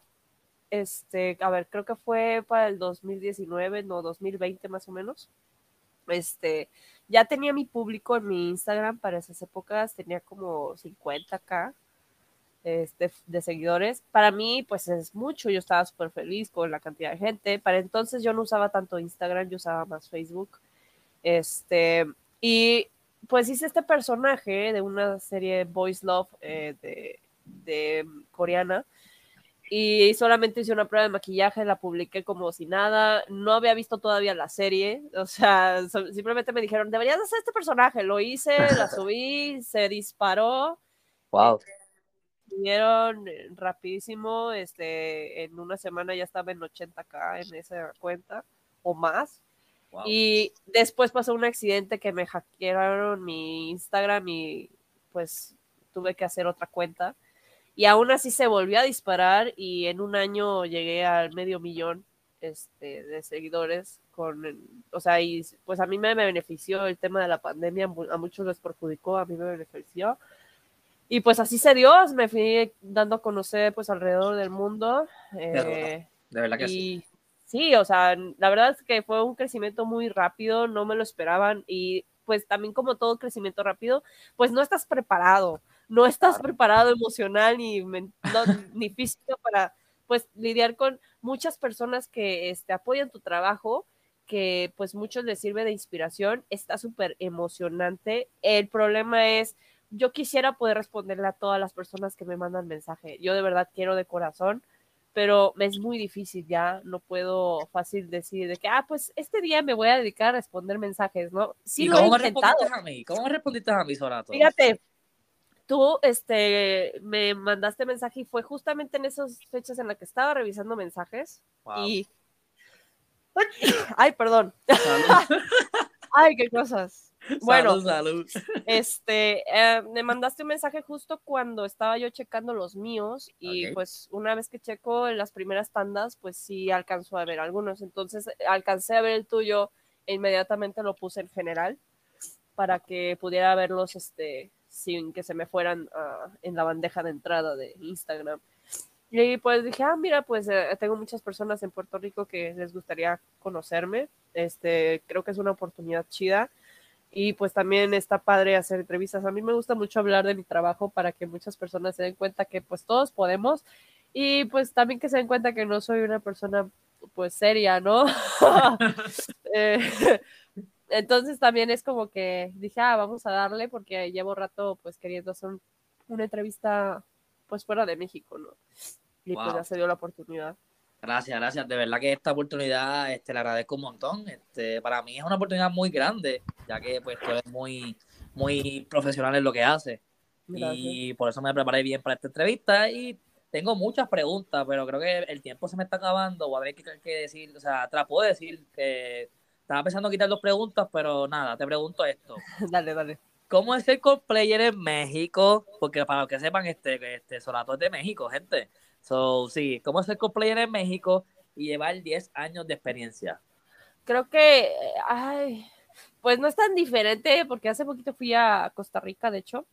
Speaker 2: este, a ver, creo que fue para el 2019, no, 2020 más o menos. Este, ya tenía mi público en mi Instagram para esas épocas, tenía como 50k este, de seguidores. Para mí, pues es mucho, yo estaba súper feliz con la cantidad de gente. Para entonces yo no usaba tanto Instagram, yo usaba más Facebook. Este, y pues hice este personaje de una serie Boys Love eh, de, de coreana y solamente hice una prueba de maquillaje, la publiqué como si nada, no había visto todavía la serie, o sea, simplemente me dijeron, deberías hacer este personaje, lo hice, la <laughs> subí, se disparó.
Speaker 1: Wow.
Speaker 2: Vieron rapidísimo, este, en una semana ya estaba en 80k en esa cuenta o más. Y después pasó un accidente que me hackearon mi Instagram y pues tuve que hacer otra cuenta y aún así se volvió a disparar y en un año llegué al medio millón este, de seguidores con, o sea, y pues a mí me benefició el tema de la pandemia, a muchos les perjudicó, a mí me benefició. Y pues así se dio, me fui dando a conocer pues alrededor del mundo.
Speaker 1: de verdad que
Speaker 2: y,
Speaker 1: sí.
Speaker 2: Sí, o sea, la verdad es que fue un crecimiento muy rápido, no me lo esperaban y pues también como todo crecimiento rápido, pues no estás preparado no estás preparado emocional ni, ni físico para pues lidiar con muchas personas que este, apoyan tu trabajo, que pues muchos les sirve de inspiración, está súper emocionante. El problema es, yo quisiera poder responderle a todas las personas que me mandan mensaje. Yo de verdad quiero de corazón, pero me es muy difícil ya, no puedo fácil decir de que, ah, pues este día me voy a dedicar a responder mensajes, ¿no?
Speaker 1: Sí, ¿Y cómo me respondiste a mí? ¿Cómo me respondiste a mí, Sorato?
Speaker 2: Fíjate, tú este, me mandaste mensaje y fue justamente en esas fechas en las que estaba revisando mensajes y... <coughs> Ay, perdón. <laughs> Ay, qué cosas. Bueno,
Speaker 1: salud,
Speaker 2: este, eh, me mandaste un mensaje justo cuando estaba yo checando los míos y pues una vez que checo en las primeras tandas, pues sí alcanzó a ver algunos. Entonces alcancé a ver el tuyo e inmediatamente lo puse en general para que pudiera verlos, este, sin que se me fueran ah, en la bandeja de entrada de Instagram. Y pues dije, ah, mira, pues eh, tengo muchas personas en Puerto Rico que les gustaría conocerme. Este, creo que es una oportunidad chida. Y pues también está padre hacer entrevistas. A mí me gusta mucho hablar de mi trabajo para que muchas personas se den cuenta que pues todos podemos. Y pues también que se den cuenta que no soy una persona pues seria, ¿no? <laughs> eh, entonces también es como que dije, ah, vamos a darle porque llevo rato pues queriendo hacer una entrevista pues fuera de México, ¿no? Y pues ya se dio la oportunidad.
Speaker 1: Gracias, gracias. De verdad que esta oportunidad este, le agradezco un montón. Este, para mí es una oportunidad muy grande, ya que pues tú eres muy, muy profesional en lo que haces. Y por eso me preparé bien para esta entrevista y tengo muchas preguntas, pero creo que el tiempo se me está acabando. Voy a ver qué, qué decir. O sea, te la puedo decir que estaba pensando quitar dos preguntas, pero nada, te pregunto esto. <laughs>
Speaker 2: dale, dale.
Speaker 1: ¿Cómo es ser cosplayer en México? Porque para los que sepan, este, este Solato es de México, gente. So, sí, ¿cómo es ser cosplayer en México y llevar 10 años de experiencia?
Speaker 2: Creo que, ay, pues no es tan diferente porque hace poquito fui a Costa Rica, de hecho.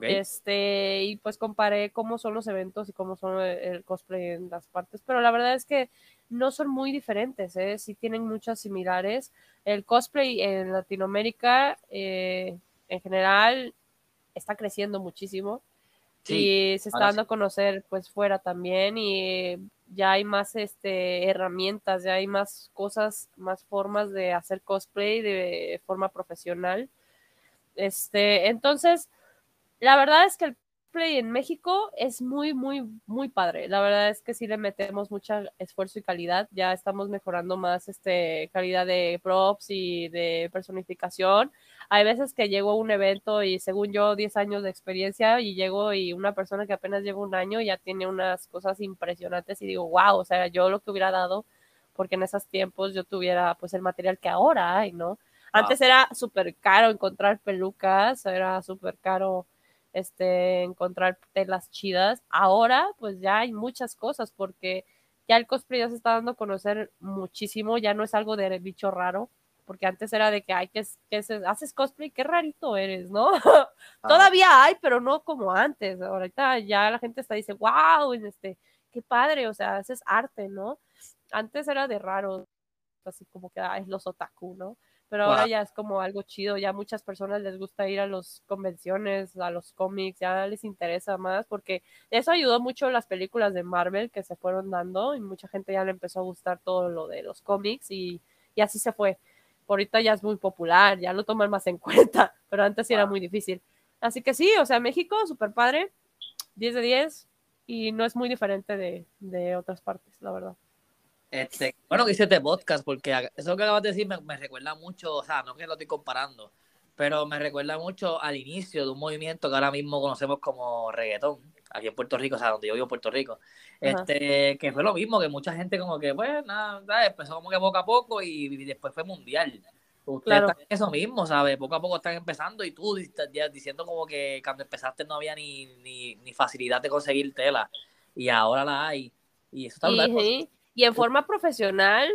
Speaker 2: Este, y pues comparé cómo son los eventos y cómo son el cosplay en las partes, pero la verdad es que no son muy diferentes, ¿eh? sí tienen muchas similares. El cosplay en Latinoamérica eh, en general está creciendo muchísimo y se está dando a conocer pues fuera también y ya hay más este herramientas, ya hay más cosas, más formas de hacer cosplay de forma profesional. Este, entonces, la verdad es que el Play en México es muy, muy, muy padre. La verdad es que sí le metemos mucho esfuerzo y calidad. Ya estamos mejorando más este calidad de props y de personificación. Hay veces que llego a un evento y según yo 10 años de experiencia y llego y una persona que apenas lleva un año ya tiene unas cosas impresionantes y digo, wow, o sea, yo lo que hubiera dado porque en esos tiempos yo tuviera pues el material que ahora hay, ¿no? Antes era súper caro encontrar pelucas, era súper caro este, encontrar telas chidas. Ahora, pues ya hay muchas cosas porque ya el cosplay ya se está dando a conocer muchísimo, ya no es algo de bicho raro, porque antes era de que, hay que, que haces cosplay, qué rarito eres, ¿no? <laughs> Ah. Todavía hay, pero no como antes. Ahorita ya la gente está dice, wow, este, qué padre, o sea, haces arte, ¿no? Antes era de raro, así como que, es los otaku, ¿no? Pero ahora ya es como algo chido, ya muchas personas les gusta ir a las convenciones, a los cómics, ya les interesa más, porque eso ayudó mucho las películas de Marvel que se fueron dando y mucha gente ya le empezó a gustar todo lo de los cómics y, y así se fue. Por ahorita ya es muy popular, ya lo toman más en <laughs> cuenta, pero antes sí era muy difícil. Así que sí, o sea, México, súper padre, 10 de 10, y no es muy diferente de, de otras partes, la verdad.
Speaker 1: Este, bueno, que hice este podcast, porque eso que acabas de decir me, me, recuerda mucho, o sea, no que lo estoy comparando, pero me recuerda mucho al inicio de un movimiento que ahora mismo conocemos como reggaetón, aquí en Puerto Rico, o sea, donde yo vivo en Puerto Rico, este, que fue lo mismo, que mucha gente como que, pues, nada, empezó como que poco a poco y, y después fue mundial. Ustedes claro. están en eso mismo, ¿sabes? Poco a poco están empezando y tú diciendo como que cuando empezaste no había ni, ni, ni facilidad de conseguir tela y ahora la hay. Y eso está
Speaker 2: y, y en forma profesional,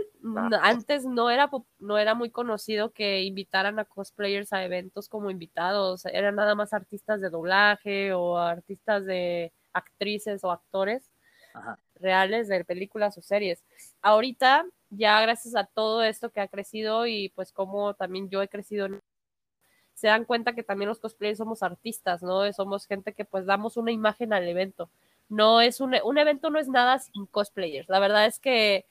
Speaker 2: antes no era, no era muy conocido que invitaran a cosplayers a eventos como invitados, eran nada más artistas de doblaje o artistas de actrices o actores reales de películas o series. Ahorita ya gracias a todo esto que ha crecido y pues como también yo he crecido, se dan cuenta que también los cosplayers somos artistas, ¿no? Somos gente que pues damos una imagen al evento. No es un, un evento no es nada sin cosplayers. La verdad es que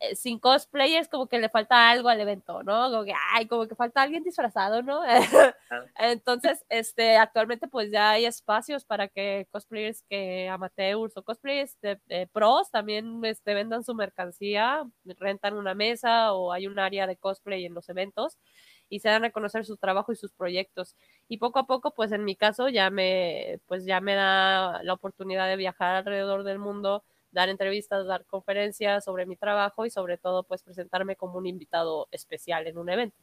Speaker 2: eh, sin cosplayers como que le falta algo al evento, ¿no? Como que, ay, como que falta alguien disfrazado, ¿no? <laughs> Entonces, este, actualmente pues ya hay espacios para que cosplayers que amateurs o cosplayers de, pros también este, vendan su mercancía, rentan una mesa o hay un área de cosplay en los eventos y se dan a conocer su trabajo y sus proyectos. Y poco a poco, pues en mi caso ya me, pues ya me da la oportunidad de viajar alrededor del mundo, dar entrevistas, dar conferencias sobre mi trabajo y sobre todo pues presentarme como un invitado especial en un evento.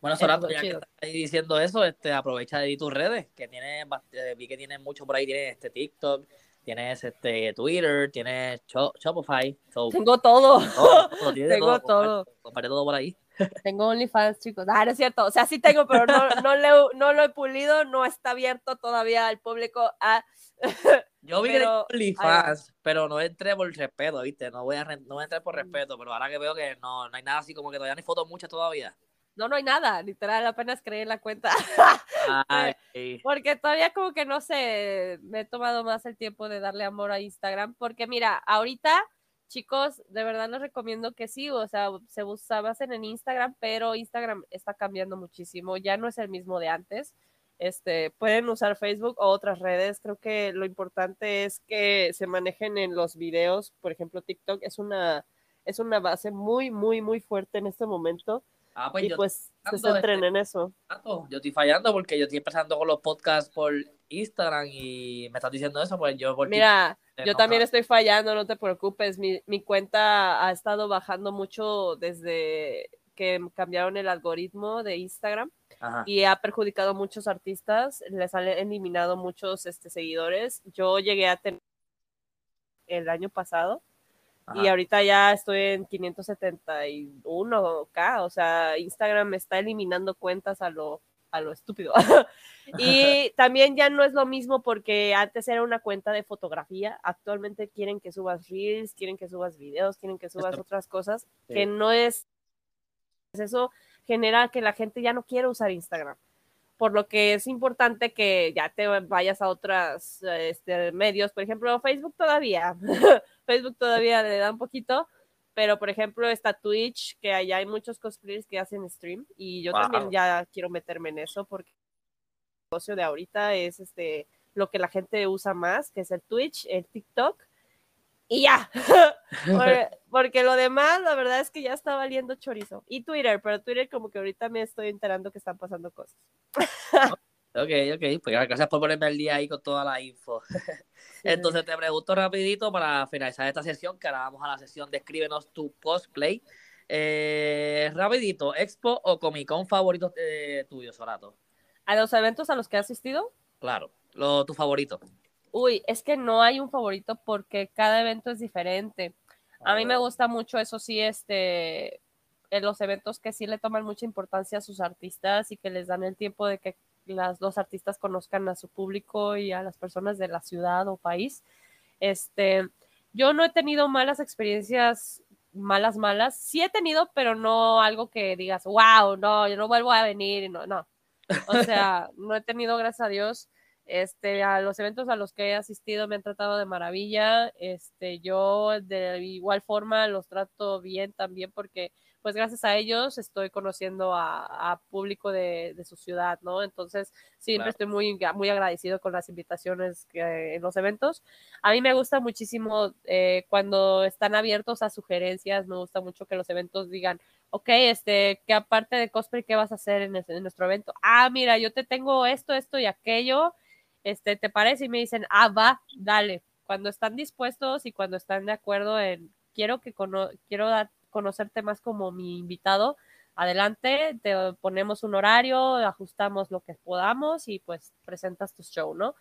Speaker 1: Bueno, Sorato, ya que estás ahí diciendo eso, este, aprovecha de tus redes, que tiene, eh, vi que tienes mucho por ahí, tienes este TikTok, tienes este Twitter, tienes Shopify.
Speaker 2: Tengo todo. Tengo todo. <laughs>
Speaker 1: Comparé todo por ahí.
Speaker 2: Tengo OnlyFans, chicos. Ah, no es cierto. O sea, sí tengo, pero no, no, no lo he pulido, no está abierto todavía al público. a <laughs>
Speaker 1: Yo vi pero, OnlyFans, pero no entré por respeto, ¿viste? No voy, a, no voy a entrar por respeto, pero ahora que veo que no, no hay nada así como que todavía ni fotos muchas todavía.
Speaker 2: No, no hay nada, literal, apenas creé la cuenta. <laughs> porque todavía como que no sé, me he tomado más el tiempo de darle amor a Instagram, porque mira, ahorita chicos, de verdad les recomiendo que sí, o sea, se usa en Instagram, pero Instagram está cambiando muchísimo, ya no es el mismo de antes. Este, pueden usar Facebook o otras redes. Creo que lo importante es que se manejen en los videos. Por ejemplo, TikTok es una, es una base muy, muy, muy fuerte en este momento. Ah, pues y pues se centren en eso.
Speaker 1: Yo estoy fallando porque yo estoy empezando con los podcasts por Instagram y me estás diciendo eso, pues yo por
Speaker 2: Mira, yo también estoy fallando, no te preocupes. Mi, mi cuenta ha estado bajando mucho desde que cambiaron el algoritmo de Instagram y ha perjudicado a muchos artistas, les han eliminado muchos este, seguidores. Yo llegué a tener el año pasado y ahorita ya estoy en 571k, o sea, Instagram me está eliminando cuentas a lo, a lo estúpido. <laughs> y <laughs> también ya no es lo mismo porque antes era una cuenta de fotografía, actualmente quieren que subas reels, quieren que subas videos, quieren que subas otras cosas, que no es... Eso genera que la gente ya no quiere usar Instagram. Por lo que es importante que ya te vayas a otros este, medios, por ejemplo, Facebook todavía, <laughs> Facebook todavía le da un poquito, pero por ejemplo está Twitch, que allá hay muchos cosplayers que hacen stream y yo también ya quiero meterme en eso porque el negocio de ahorita es este lo que la gente usa más, que es el Twitch, el TikTok y ya. <laughs> <laughs> porque, lo demás, la verdad es que ya está valiendo chorizo. Y Twitter, pero Twitter como que ahorita me estoy enterando que están pasando cosas. <laughs>
Speaker 1: ok, ok, pues gracias por ponerme al día ahí con toda la info. <laughs> Entonces te pregunto rapidito para finalizar esta sesión, que ahora vamos a la sesión de escríbenos tu cosplay. Eh, rapidito, ¿Expo o Comic Con favoritos eh, tuyos, Sorato?
Speaker 2: ¿A los eventos a los que has asistido?
Speaker 1: Claro, lo, tu favorito.
Speaker 2: Uy, es que no hay un favorito porque cada evento es diferente. A mí me gusta mucho, eso sí, este, en los eventos que sí le toman mucha importancia a sus artistas y que les dan el tiempo de que las dos artistas conozcan a su público y a las personas de la ciudad o país. Este, yo no he tenido malas experiencias, malas, malas. Sí he tenido, pero no algo que digas, wow, no, yo no vuelvo a venir, no, no. O sea, <laughs> no he tenido, gracias a Dios, este, a los eventos a los que he asistido me han tratado de maravilla. Este, yo de igual forma los trato bien también porque pues gracias a ellos estoy conociendo a, público de, su ciudad, ¿no? Entonces, siempre estoy muy, muy agradecido con las invitaciones que, en los eventos. A mí me gusta muchísimo eh, cuando están abiertos a sugerencias, me gusta mucho que los eventos digan, ok, este, que aparte de cosplay, ¿qué vas a hacer en, en nuestro evento? Ah, mira, yo te tengo esto, esto y aquello, este, ¿te parece? Y me dicen, ah, va, dale. Cuando están dispuestos y cuando están de acuerdo en, quiero que quiero dar conocerte más como mi invitado, adelante, te ponemos un horario, ajustamos lo que podamos y pues presentas tu show, ¿no?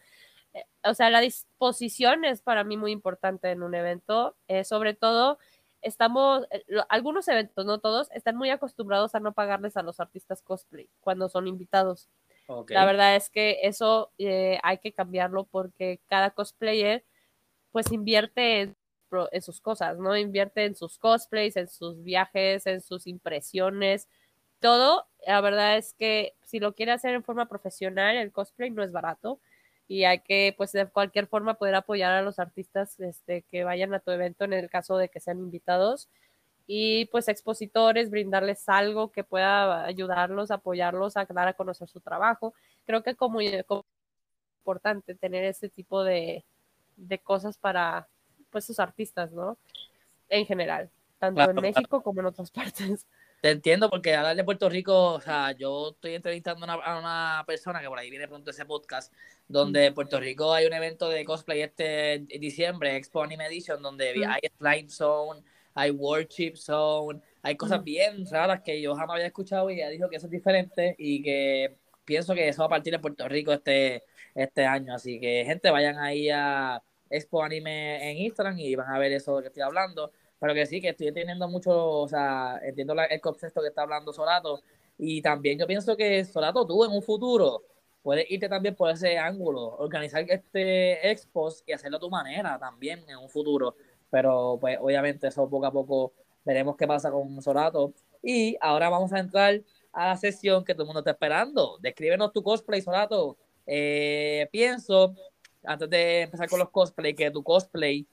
Speaker 2: Eh, o sea, la disposición es para mí muy importante en un evento, eh, sobre todo estamos, eh, algunos eventos, no todos, están muy acostumbrados a no pagarles a los artistas cosplay cuando son invitados. La verdad es que eso hay que cambiarlo porque cada cosplayer pues invierte en en sus cosas, ¿no? Invierte en sus cosplays, en sus viajes, en sus impresiones, todo. La verdad es que si lo quiere hacer en forma profesional, el cosplay no es barato y hay que, pues, de cualquier forma poder apoyar a los artistas este, que vayan a tu evento en el caso de que sean invitados y pues expositores, brindarles algo que pueda ayudarlos, apoyarlos a dar a conocer su trabajo. Creo que como, como importante tener ese tipo de, de cosas para, pues sus artistas, ¿no? En general, tanto en México como en otras <laughs> partes.
Speaker 1: Te entiendo, porque hablar de Puerto Rico, o sea, yo estoy entrevistando a una persona que por ahí viene pronto ese podcast, donde en Puerto Rico hay un evento de cosplay este diciembre, Expo Anime Edition, donde hay Slime Zone, hay Worship Zone, hay cosas bien raras que yo jamás había escuchado y ella dijo que eso es diferente y que pienso que eso va a partir de Puerto Rico este, este año. Así que, gente, vayan ahí a Expo Anime en Instagram y van a ver eso que estoy hablando. Pero que sí, que estoy teniendo mucho, o sea, entiendo el concepto que está hablando Sorato. Y también yo pienso que Sorato, tú en un futuro puedes irte también por ese ángulo, organizar este expos y hacerlo a tu manera también en un futuro. Pero pues obviamente eso poco a poco veremos qué pasa con Sorato. Y ahora vamos a entrar a la sesión que todo el mundo está esperando. Descríbenos tu cosplay, Sorato. Eh, pienso antes de empezar con los cosplay, que tu cosplay,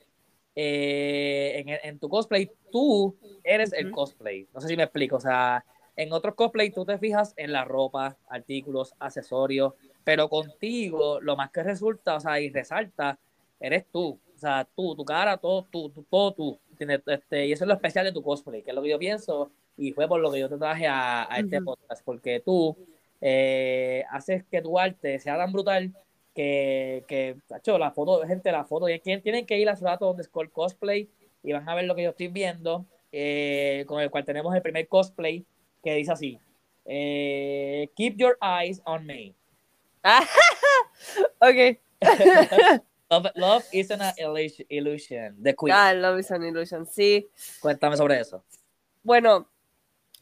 Speaker 1: eh, en, tu cosplay, tú eres el cosplay. No sé si me explico. O sea, en otros cosplay tú te fijas en la ropa, artículos, accesorios, pero contigo lo más que resulta, o sea, y resalta, eres tú. O sea, tú, tu cara, todo tú, todo tú. Este, y eso es lo especial de tu cosplay, que es lo que yo pienso, y fue por lo que yo te traje a, este podcast, porque tú eh, haces que tu arte sea tan brutal que, que hecho la foto, gente, la foto, y tienen que ir a su dato donde es cosplay y van a ver lo que yo estoy viendo, eh, con el cual tenemos el primer cosplay que dice así, eh, keep your eyes on me. <laughs>
Speaker 2: ok. <laughs>
Speaker 1: love, is an illusion. The Queen.
Speaker 2: Ah, love is an illusion, sí.
Speaker 1: Cuéntame sobre eso.
Speaker 2: Bueno,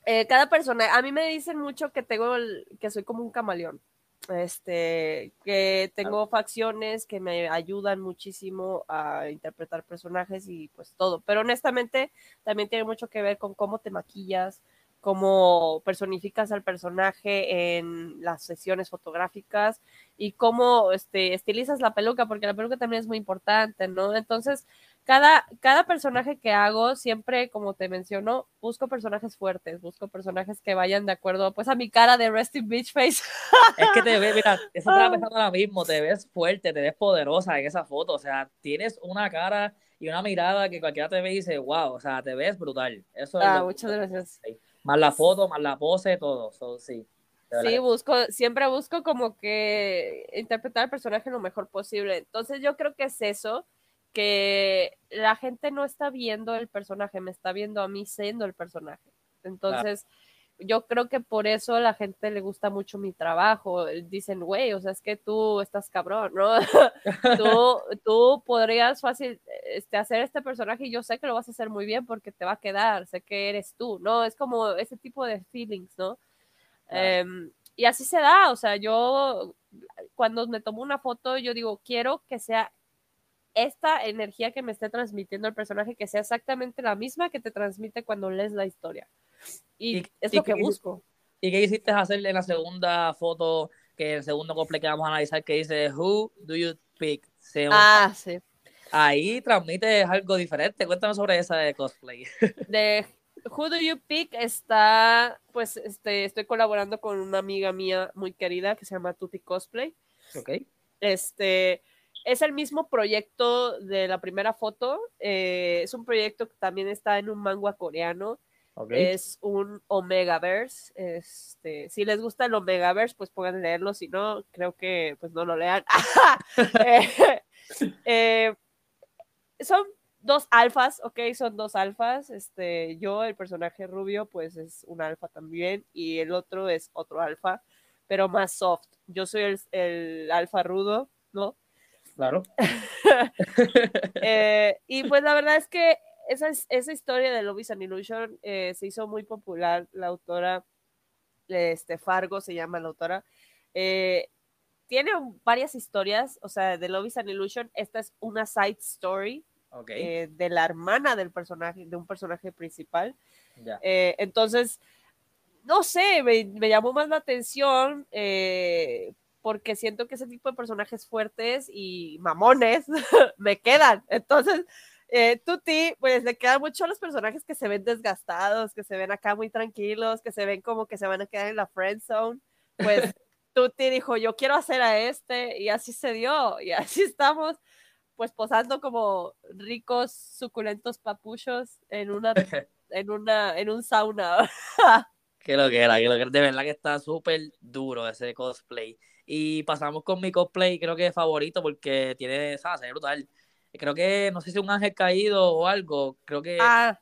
Speaker 2: eh, cada persona, a mí me dicen mucho que tengo, que soy como un camaleón este, que tengo facciones que me ayudan muchísimo a interpretar personajes y pues todo. Pero honestamente también tiene mucho que ver con cómo te maquillas, cómo personificas al personaje en las sesiones fotográficas y cómo este, estilizas la peluca, porque la peluca también es muy importante, ¿no? Entonces, cada, cada personaje que hago, siempre, como te menciono, busco personajes fuertes, busco personajes que vayan de acuerdo, pues, a mi cara de Resting Beach Face. <laughs>
Speaker 1: Es que te ves, mira, eso estaba pensando ahora mismo, te ves fuerte, te ves poderosa en esa foto, o sea, tienes una cara y una mirada que cualquiera te ve y dice, wow, o sea, te ves brutal. Eso
Speaker 2: ah, muchas gracias.
Speaker 1: Más la foto, más la pose, todo, sí.
Speaker 2: Sí, busco, siempre busco como que interpretar al personaje lo mejor posible. Entonces yo creo que es eso que la gente no está viendo el personaje, me está viendo a mí siendo el personaje. Entonces, yo creo que por eso a la gente le gusta mucho mi trabajo. Dicen, güey, o sea, es que tú estás cabrón, ¿no? <laughs> tú, tú podrías fácil este, hacer este personaje y yo sé que lo vas a hacer muy bien porque te va a quedar, sé que eres tú, ¿no? Es como ese tipo de feelings, ¿no? Em, y así se da, o sea, yo cuando me tomo una foto, yo digo, quiero que sea esta energía que me esté transmitiendo el personaje que sea exactamente la misma que te transmite cuando lees la historia. Y, es lo que busco.
Speaker 1: ¿Y qué hiciste hacer en la segunda foto, que el segundo cosplay que vamos a analizar, que dice Who do you pick?
Speaker 2: ah, sí.
Speaker 1: Ahí transmite algo diferente. Cuéntame sobre esa de cosplay. <laughs>
Speaker 2: De, Who Do You Pick está, pues, este, estoy colaborando con una amiga mía muy querida que se llama Tuti Cosplay.
Speaker 1: Ok.
Speaker 2: Este, es el mismo proyecto de la primera foto. eh, es un proyecto que también está en un manga coreano. Es un Omegaverse. Este, si les gusta el Omegaverse, pues pueden leerlo. Si no, creo que pues no lo lean. <laughs> Eh, <laughs> eh, son dos alfas, ok, son dos alfas. Este, yo, el personaje rubio, pues es un alfa también. Y el otro es otro alfa, pero más soft. Yo soy el, el alfa rudo, ¿no?
Speaker 1: Claro. <laughs>
Speaker 2: Eh, y pues la verdad es que esa, es- esa historia de Love is an Illusion eh, se hizo muy popular. La autora, este, Fargo se llama la autora. eh, tiene varias historias, o sea, de Love is an Illusion. Esta es una side story de la hermana del personaje, de un personaje principal. entonces, no sé, me, me llamó más la atención porque siento que ese tipo de personajes fuertes y mamones <laughs> me quedan. Entonces, eh, Tuti, pues le quedan mucho a los personajes que se ven desgastados, que se ven acá muy tranquilos, que se ven como que se van a quedar en la friend zone. Pues <laughs> Tuti dijo, yo quiero hacer a este y así se dio y así estamos pues posando como ricos, suculentos papuchos en una <laughs> en una en un sauna.
Speaker 1: Que lo que era, que lo que era. De verdad que está súper duro ese cosplay. Y pasamos con mi cosplay, creo que es favorito porque tiene, ¿sabes? Es brutal. Creo que, no sé si un ángel caído o algo. Creo que.
Speaker 2: Ah,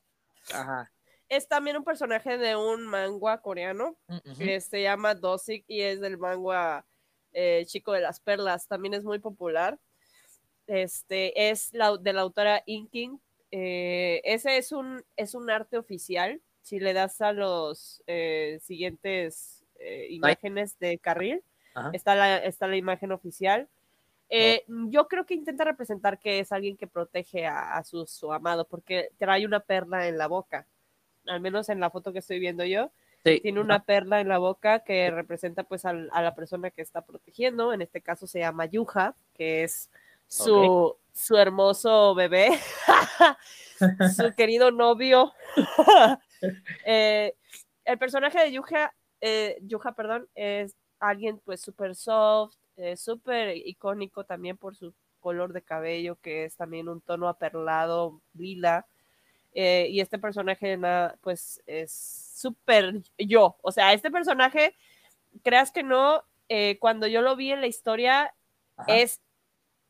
Speaker 1: Ajá.
Speaker 2: es también un personaje de un manga coreano
Speaker 1: Mm,
Speaker 2: que se llama Dosik y es del manga eh, Chico de las Perlas. También es muy popular. Este es la, de la autora Inking. Eh, ese es un, es un arte oficial. Si le das a los eh, siguientes eh, imágenes de carril,
Speaker 1: Ajá.
Speaker 2: está la, está la imagen oficial. Eh, Yo creo que intenta representar que es alguien que protege a, a su, su amado, porque trae una perla en la boca. Al menos en la foto que estoy viendo yo,
Speaker 1: Sí.
Speaker 2: tiene una perla en la boca que representa pues al- a la persona que está protegiendo. En este caso se llama Yuja, que es su, su hermoso bebé, <laughs> su <laughs> querido novio. <laughs> Eh, el personaje de Yuja, eh, Yuja, perdón, es alguien pues súper soft, eh, súper icónico también por su color de cabello, que es también un tono aperlado, lila. Eh, y este personaje, na- pues, es súper yo. O sea, este personaje, creas que no, eh, cuando yo lo vi en la historia,
Speaker 1: Ajá.
Speaker 2: es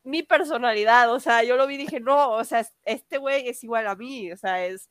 Speaker 2: mi personalidad. O sea, yo lo vi y dije, no, o sea, es- este güey es igual a mí. O sea, es,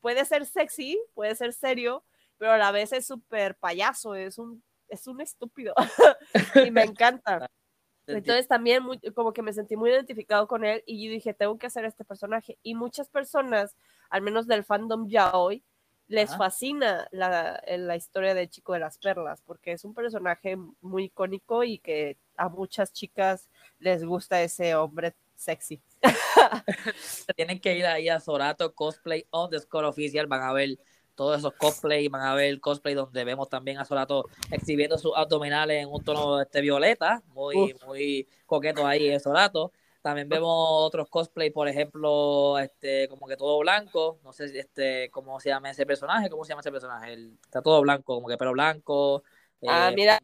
Speaker 2: puede ser sexy, puede ser serio, pero a la vez es súper payaso, es un, es un estúpido. <laughs> y me encanta. <laughs> Entonces también muy- como que me sentí muy identificado con él y yo dije, tengo que hacer este personaje. Y muchas personas, al menos del fandom ya hoy, les
Speaker 1: Ajá.
Speaker 2: fascina la, la historia de Chico de las Perlas, porque es un personaje muy icónico y que a muchas chicas les gusta ese hombre sexy. <laughs>
Speaker 1: Tienen que ir ahí a Sorato Cosplay underscore oficial. Van a ver todos esos cosplay. Van a ver cosplay donde vemos también a Sorato exhibiendo sus abdominales en un tono este violeta. Muy, muy coqueto ahí en Sorato. También vemos otros cosplay, por ejemplo, este, como que todo blanco. No sé si este, cómo se llama ese personaje. ¿Cómo se llama ese personaje? El- está todo blanco, como que pelo blanco.
Speaker 2: Ah,
Speaker 1: eh,
Speaker 2: mira.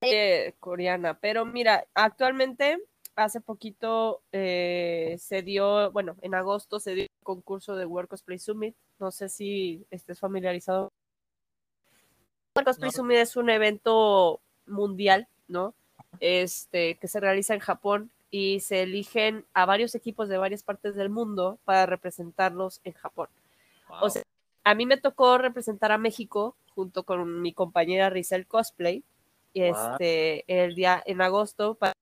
Speaker 2: Eh, coreana, pero mira, actualmente, hace poquito eh, se dio, bueno, en agosto se dio el concurso de World Cosplay Summit. No sé si estés familiarizado. World Cosplay
Speaker 1: No.
Speaker 2: Summit es un evento mundial, ¿no? Este, que se realiza en Japón y se eligen a varios equipos de varias partes del mundo para representarlos en Japón.
Speaker 1: wow.
Speaker 2: O sea, a mí me tocó representar a México junto con mi compañera Rizel Cosplay.
Speaker 1: Wow.
Speaker 2: este, el día en agosto para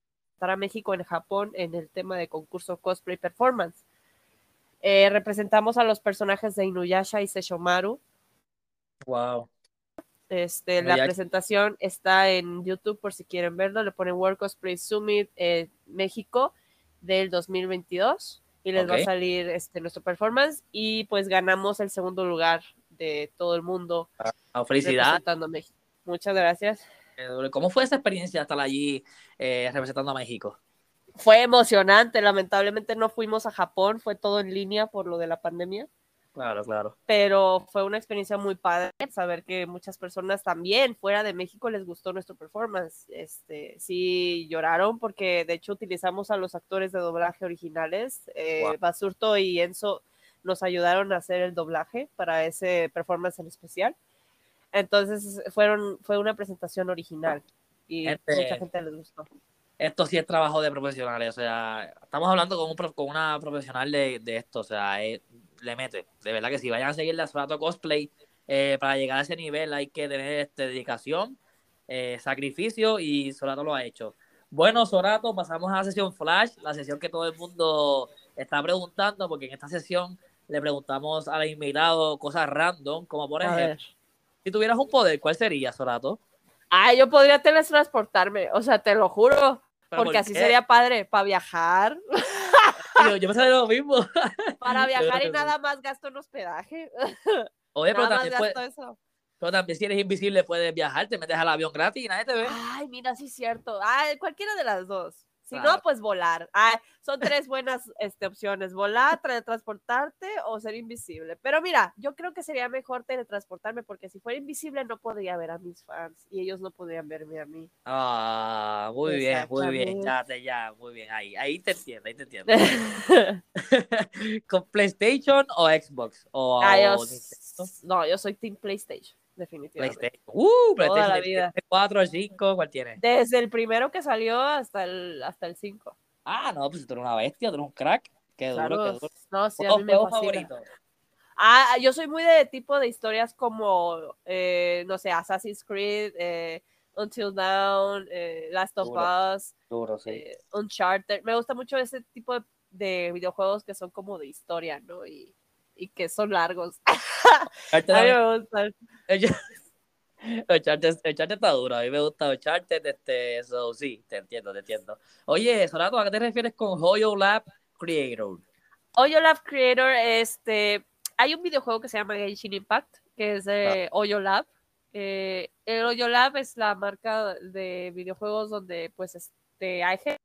Speaker 2: representar a México en Japón en el tema de concurso Cosplay Performance. Eh, representamos a los personajes de Inuyasha y Sesshomaru.
Speaker 1: wow.
Speaker 2: Este, la presentación está en YouTube por si quieren verlo. Le ponen World Cosplay Summit eh, México del 2022 y les va
Speaker 1: Ok.
Speaker 2: a salir este, nuestro performance. Y pues ganamos el segundo lugar de todo el mundo
Speaker 1: Ah,
Speaker 2: a México. Muchas gracias.
Speaker 1: ¿Cómo fue esa experiencia estar allí eh, representando a México?
Speaker 2: Fue emocionante. Lamentablemente no fuimos a Japón, fue todo en línea por lo de la pandemia.
Speaker 1: Claro, claro.
Speaker 2: Pero fue una experiencia muy padre saber que muchas personas también fuera de México les gustó nuestro performance. Este, sí lloraron porque de hecho utilizamos a los actores de doblaje originales. Eh,
Speaker 1: Wow.
Speaker 2: Basurto y Enzo nos ayudaron a hacer el doblaje para ese performance en especial. Entonces fueron, fue una presentación original y
Speaker 1: Este-
Speaker 2: mucha gente les gustó.
Speaker 1: Esto sí es trabajo de profesionales, o sea, estamos hablando con, un, con una profesional de, de esto, o sea, eh, le mete, de verdad que si vayan a seguir la Sorato Cosplay, eh, para llegar a ese nivel hay que tener este, dedicación, eh, sacrificio y Sorato lo ha hecho. Bueno, Sorato, pasamos a la sesión Flash, la sesión que todo el mundo está preguntando, porque en esta sesión le preguntamos al invitado cosas random, como por
Speaker 2: A
Speaker 1: ejemplo,
Speaker 2: ver.
Speaker 1: Si tuvieras un poder, ¿cuál sería, Sorato?
Speaker 2: Ah, yo podría teletransportarme, o sea, te lo juro,
Speaker 1: ¿Pero
Speaker 2: porque
Speaker 1: por
Speaker 2: así sería padre para viajar.
Speaker 1: Yo, yo pensaba lo mismo. <laughs>
Speaker 2: Para viajar y nada más gasto en hospedaje.
Speaker 1: Oye, pero
Speaker 2: más
Speaker 1: también, puede-
Speaker 2: gasto eso.
Speaker 1: pero también si eres invisible puedes viajar, te metes al avión gratis y nadie te ve.
Speaker 2: Ay, mira, sí es cierto. Ah, cualquiera de las dos. Si
Speaker 1: Claro.
Speaker 2: no, pues volar. Ah, son tres buenas este, opciones. Volar, teletransportarte o ser invisible. Pero mira, yo creo que sería mejor teletransportarme porque si fuera invisible no podría ver a mis fans y ellos no podrían verme a mí.
Speaker 1: Ah, muy bien, muy bien, ya, ya, muy bien, ahí, ahí te entiendo, ahí te <laughs> entiendo. <laughs> ¿Con PlayStation o Xbox? O,
Speaker 2: Ah, yo no, yo soy Team PlayStation, definitivamente.
Speaker 1: PlayStation. Uh,
Speaker 2: Toda la
Speaker 1: PlayStation
Speaker 2: vida.
Speaker 1: 4, 5, ¿cuál tienes?
Speaker 2: Desde el primero que salió hasta el, hasta el 5.
Speaker 1: Ah, no, pues tú eres una bestia, tú eres un crack. Qué duro, qué duro.
Speaker 2: no, sí, a
Speaker 1: ¿Juego-
Speaker 2: mí me
Speaker 1: favorito?
Speaker 2: Ah, yo soy muy de tipo de historias como, eh, no sé, Assassin's Creed, eh, Until Dawn, eh, Last of
Speaker 1: Duro.
Speaker 2: Us,
Speaker 1: Duro, sí.
Speaker 2: eh, Uncharted. Me gusta mucho ese tipo de, de videojuegos que son como de historia, ¿no? Y, y que son largos. <laughs> A mí me gustan.
Speaker 1: Uncharted, <laughs> Uncharted está duro, a mí me gusta Uncharted, este, eso sí, te entiendo, te entiendo. Oye, Sorato, ¿a qué te refieres con Hoyo Lab Creator?
Speaker 2: Oyo Lab Creator, este, hay un videojuego que se llama Genshin Impact, que es de Oyo Lab. Eh, el Oyo Lab es la marca de videojuegos donde pues este, hay gente-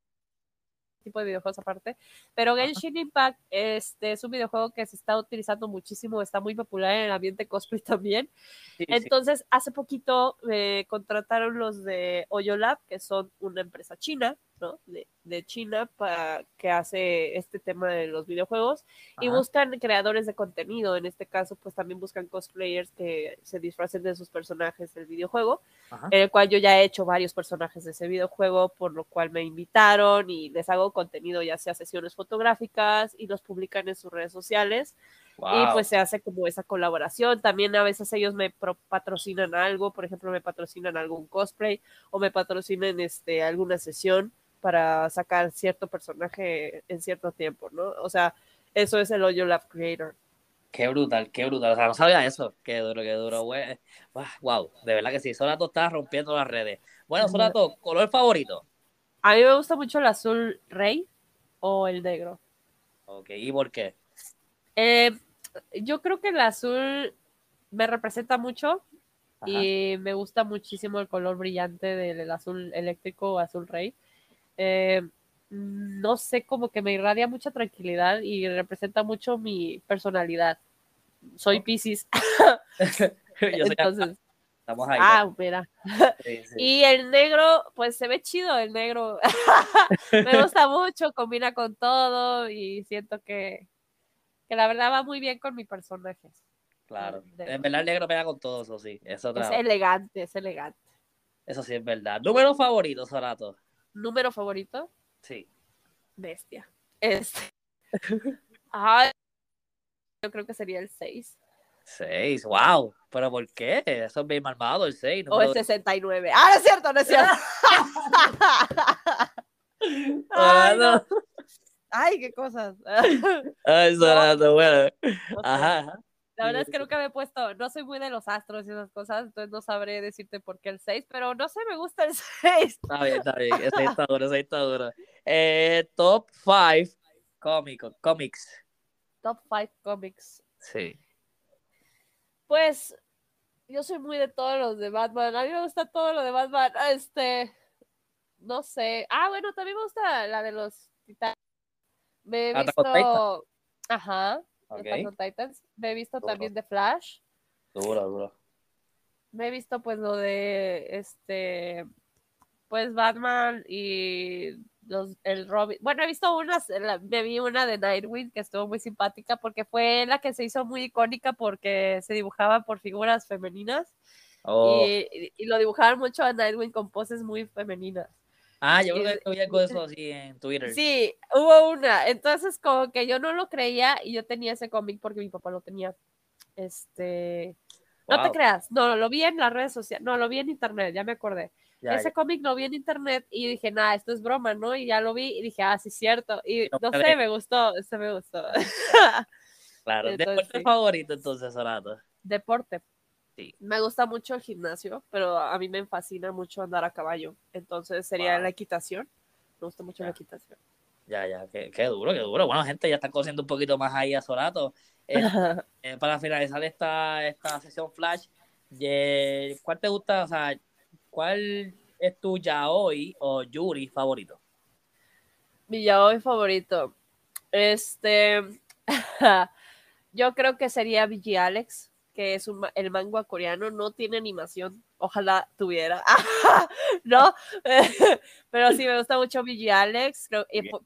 Speaker 2: tipo de videojuegos aparte, pero Genshin Impact este, es un videojuego que se está utilizando muchísimo, está muy popular en el ambiente <laughs> cosplay también.
Speaker 1: Sí, sí.
Speaker 2: Entonces, hace poquito me contrataron los de Oyolab, que son una empresa china, ¿no? De, de China, para, que hace este tema de los videojuegos. Y buscan creadores de contenido. En este caso, pues también buscan cosplayers que se disfracen de sus personajes del videojuego,
Speaker 1: Ajá.
Speaker 2: en el cual yo ya he hecho varios personajes de ese videojuego, por lo cual me invitaron y les hago contenido, ya sea sesiones fotográficas, y los publican en sus redes sociales. Y pues se hace como esa colaboración. También a veces ellos me patrocinan algo, por ejemplo, me patrocinan algún cosplay o me patrocinan este, alguna sesión para sacar cierto personaje en cierto tiempo, ¿no? O sea, eso es el Oyo Lab Creator.
Speaker 1: Qué brutal, qué brutal. O sea, no sabía eso. Qué duro, qué duro, güey. Wow, de verdad que sí. Sorato está rompiendo las redes. Bueno, Sorato, color favorito.
Speaker 2: A mí me gusta mucho el azul rey o el negro.
Speaker 1: Ok, ¿y por qué?
Speaker 2: Eh, yo creo que el azul me representa mucho
Speaker 1: Ajá.
Speaker 2: y me gusta muchísimo el color brillante del el azul eléctrico o azul rey. Eh, no sé, como que me irradia mucha tranquilidad y representa mucho mi personalidad. Soy. Pisces, <laughs> <laughs> entonces,
Speaker 1: estamos ahí.
Speaker 2: ah, mira.
Speaker 1: Sí, <laughs> sí.
Speaker 2: Y el negro, pues se ve chido el negro. me gusta mucho, combina con todo y siento que, que la verdad va muy bien con mi personaje.
Speaker 1: Claro. En verdad el negro pega con todo eso, sí. Eso,
Speaker 2: Es elegante, es elegante.
Speaker 1: eso sí es verdad. Número favorito, Sorato.
Speaker 2: Número favorito,
Speaker 1: Sí.
Speaker 2: bestia. Este. <laughs> Ay, yo creo que sería el 6
Speaker 1: Seis, wow. ¿Pero por qué? Eso es bien malvado, el seis.
Speaker 2: o el
Speaker 1: número-
Speaker 2: 69. Ah, no es cierto, no es cierto. <laughs>
Speaker 1: Ah,
Speaker 2: Ay,
Speaker 1: no.
Speaker 2: Ay, qué cosas. <laughs>
Speaker 1: Ay, Sorato, bueno.
Speaker 2: No sé.
Speaker 1: Ajá, ajá.
Speaker 2: La verdad es que nunca me he puesto, no soy muy de los astros y esas cosas, entonces no sabré decirte por qué el 6, pero no sé, me gusta el <laughs> 6.
Speaker 1: Está bien, está bien. Ahí está <laughs> duro, está duro. Eh, top 5 cómico, comics.
Speaker 2: Top 5 comics.
Speaker 1: Sí.
Speaker 2: Pues yo soy muy de todos los de Batman. A mí me gusta todo lo de Batman. Este, no sé. Ah, bueno, también me gusta la de los titanes. Me he visto, ajá, de Titans. Me he visto también de Flash.
Speaker 1: Duro, duro.
Speaker 2: Me he visto pues lo de este pues Batman y los, el Robin. Bueno, he visto unas, me vi una de Nightwing que estuvo muy simpática porque fue la que se hizo muy icónica porque se dibujaba por figuras femeninas oh. y, y, lo dibujaban mucho a Nightwing con poses muy femeninas.
Speaker 1: Ah, yo creo que había algo de eso así en Twitter.
Speaker 2: Sí, hubo una. Entonces, como que yo no lo creía y yo tenía ese cómic porque mi papá lo tenía. Este. No te creas, no, lo vi en las redes sociales, no, lo vi en internet, ya me acordé. ese cómic lo vi en internet y dije, nada, esto es broma, ¿no? Y ya lo vi y dije, ah, sí, cierto. Y no, sé, me gustó, se me gustó.
Speaker 1: claro, <laughs> ¿deporte favorito entonces, Sorato?
Speaker 2: Deporte. Me gusta mucho el gimnasio, pero a mí me fascina mucho andar a caballo. Entonces sería la equitación. Me gusta mucho la equitación.
Speaker 1: Ya, ya, qué, duro, qué duro. Bueno, gente, ya está cosiendo un poquito más ahí a Sorato. Eh, <laughs> eh, para finalizar esta, esta sesión flash, ¿cuál te gusta? O sea, ¿cuál es tu yaoi o yuri favorito?
Speaker 2: Mi yaoi favorito. Este, <laughs> yo creo que sería Vigi Alex que es un, el manga coreano, no tiene animación. Ojalá tuviera. <laughs> no, <laughs> pero sí me gusta mucho Vigi Alex,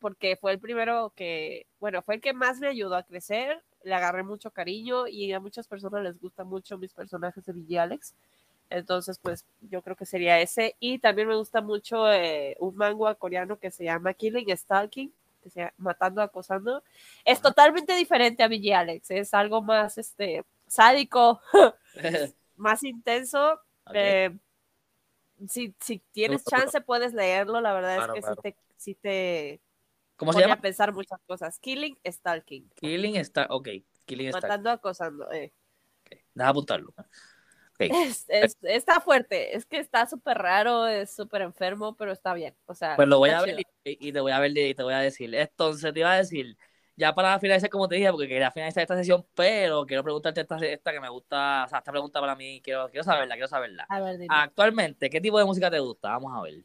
Speaker 2: porque fue el primero que, bueno, fue el que más me ayudó a crecer. Le agarré mucho cariño y a muchas personas les gustan mucho mis personajes de Vigi Alex. Entonces, pues yo creo que sería ese. Y también me gusta mucho eh, un manga coreano que se llama Killing Stalking, que se llama Matando Acosando. Es totalmente diferente a Vigi Alex, es algo más, este, sádico, <laughs> <laughs> más intenso. Eh, si, si, tienes chance, puedes leerlo. La verdad es que si te, si te
Speaker 1: ¿Cómo se llama?
Speaker 2: a pensar muchas cosas. Killing Stalking.
Speaker 1: Killing Stalking, ok. Killing
Speaker 2: Matando, acosando. Eh.
Speaker 1: Okay. Deja apuntarlo. <laughs>
Speaker 2: está fuerte, es que está súper raro, es súper enfermo, pero está bien. O sea,
Speaker 1: pues lo voy a ver y, te voy a ver y te voy a decir. Entonces te iba a decir, ya para finalizar, como te dije, porque quería finalizar esta sesión, pero quiero preguntarte esta, esta que me gusta, o sea, esta pregunta para mí, quiero, quiero saberla, quiero saberla. Actualmente, ¿qué tipo de música te gusta? Vamos a ver.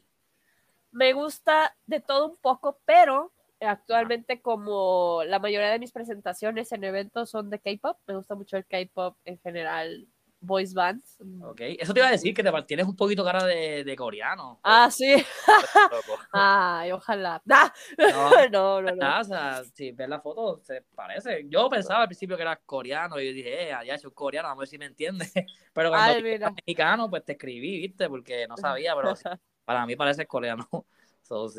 Speaker 2: Me gusta de todo un poco, pero actualmente como la mayoría de mis presentaciones en eventos son de K-pop, me gusta mucho el K-pop en general, voice bands.
Speaker 1: Ok, eso te iba a decir que te tienes un poquito cara de, de coreano.
Speaker 2: Ah, sí. <laughs> Ay, ojalá. <laughs> No, no, no. no,
Speaker 1: O sea, si ves la foto, se parece. Yo pensaba al principio que eras coreano y yo dije, eh, ya soy coreano, a ver si me entiendes. <laughs> Pero cuando eres mexicano, pues te escribí, ¿viste? Porque no sabía, pero para mí parece coreano.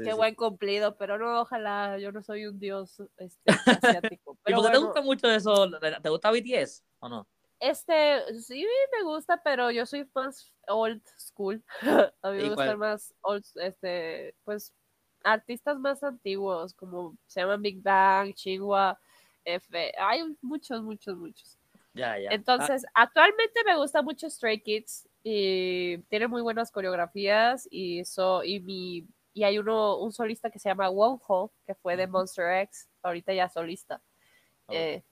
Speaker 2: Qué buen cumplido, pero no, ojalá, yo no soy un dios este, asiático.
Speaker 1: Pero ¿Y por qué te gusta mucho eso? ¿Te gusta BTS o no?
Speaker 2: Este, sí me gusta, pero yo soy más old school. <laughs> A mí me gustan más old, este, pues, artistas más antiguos, como se llaman Big Bang, Chingua, F. Hay muchos, muchos, muchos.
Speaker 1: Ya, ya.
Speaker 2: Entonces, actualmente me gusta mucho Stray Kids y tiene muy buenas coreografías y so, y mi y hay uno un solista que se llama Wonho que fue de Monster X, ahorita ya solista. Eh,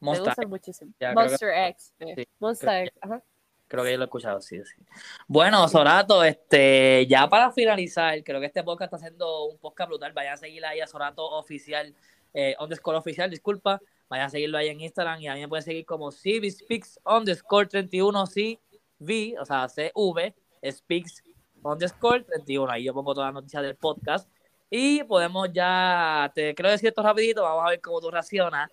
Speaker 2: Monster, me gusta muchísimo. Monster X. Eh, Monster X, ajá.
Speaker 1: Creo que yo lo he escuchado, sí, sí. Bueno, Sorato, este, ya para finalizar, creo que este podcast está haciendo un podcast brutal. Vayan a seguir ahí a Sorato Oficial, eh, underscore oficial, disculpa. Vayan a seguirlo ahí en Instagram y a mí me pueden seguir como CVSpeaks underscore 31 CV, o sea, CV, Speaks underscore 31. Ahí yo pongo todas las noticias del podcast. Y podemos ya, te quiero decir esto rapidito, vamos a ver cómo tú reaccionas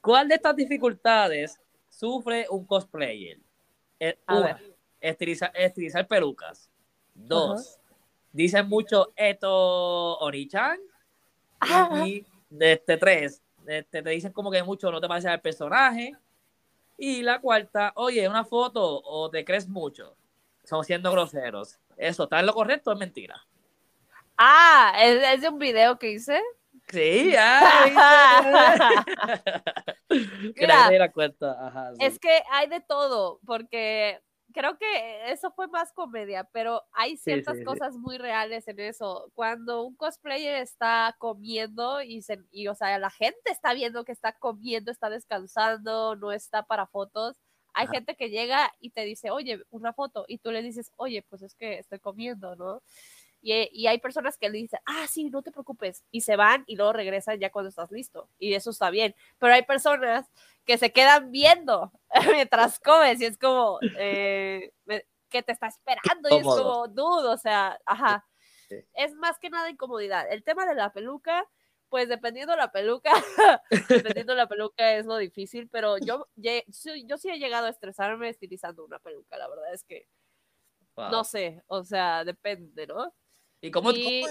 Speaker 1: ¿Cuál de estas dificultades sufre un cosplayer? Una, estilizar, pelucas. Dos, dicen mucho esto Onichan. Y de este tres, este, te dicen como que mucho no te parece al personaje. Y la cuarta, oye, una foto o te crees mucho. Son siendo groseros. ¿Eso está en lo correcto o es mentira?
Speaker 2: Ah, ¿es, de un video que hice?
Speaker 1: Sí, ya. <laughs>
Speaker 2: Mira, cuenta. es que hay de todo, porque creo que eso fue más comedia, pero hay ciertas cosas muy reales en eso. Cuando un cosplayer está comiendo y, se, y, o sea, la gente está viendo que está comiendo, está descansando, no está para fotos. Hay gente que llega y te dice, oye, una foto, y tú le dices, oye, pues es que estoy comiendo, ¿no? Y, hay personas que le dicen, ah, sí, no te preocupes, y se van y luego regresan ya cuando estás listo. Y eso está bien. Pero hay personas que se quedan viendo <laughs> mientras comes y es como, eh, que te está esperando y es como, dude, o sea, ajá. Es más que nada incomodidad. El tema de la peluca, pues dependiendo de la peluca, <laughs> <laughs> dependiendo de la peluca es lo difícil, pero yo, yo sí he llegado a estresarme estilizando una peluca, la verdad es que, no sé, o sea, depende, ¿no?
Speaker 1: ¿Y cómo, es,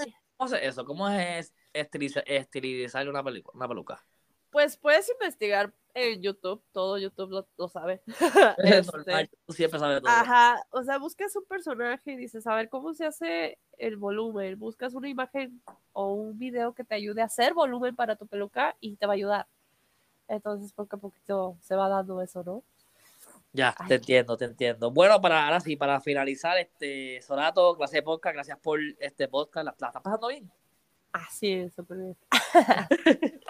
Speaker 1: eso? ¿Cómo es estilizar, una, una peluca?
Speaker 2: Pues puedes investigar en YouTube, todo YouTube lo, sabe. <laughs> <laughs>
Speaker 1: este, siempre sabe todo.
Speaker 2: Ajá, o sea, buscas un personaje y dices, a ver cómo se hace el volumen, buscas una imagen o un video que te ayude a hacer volumen para tu peluca y te va a ayudar. Entonces, poco a poquito se va dando eso, ¿no?
Speaker 1: Ya, te entiendo, te entiendo. Bueno, para ahora sí, para finalizar, este Sonato, clase de podcast, gracias por este podcast. ¿La, la estás pasando bien?
Speaker 2: Ah, sí, súper bien. <laughs>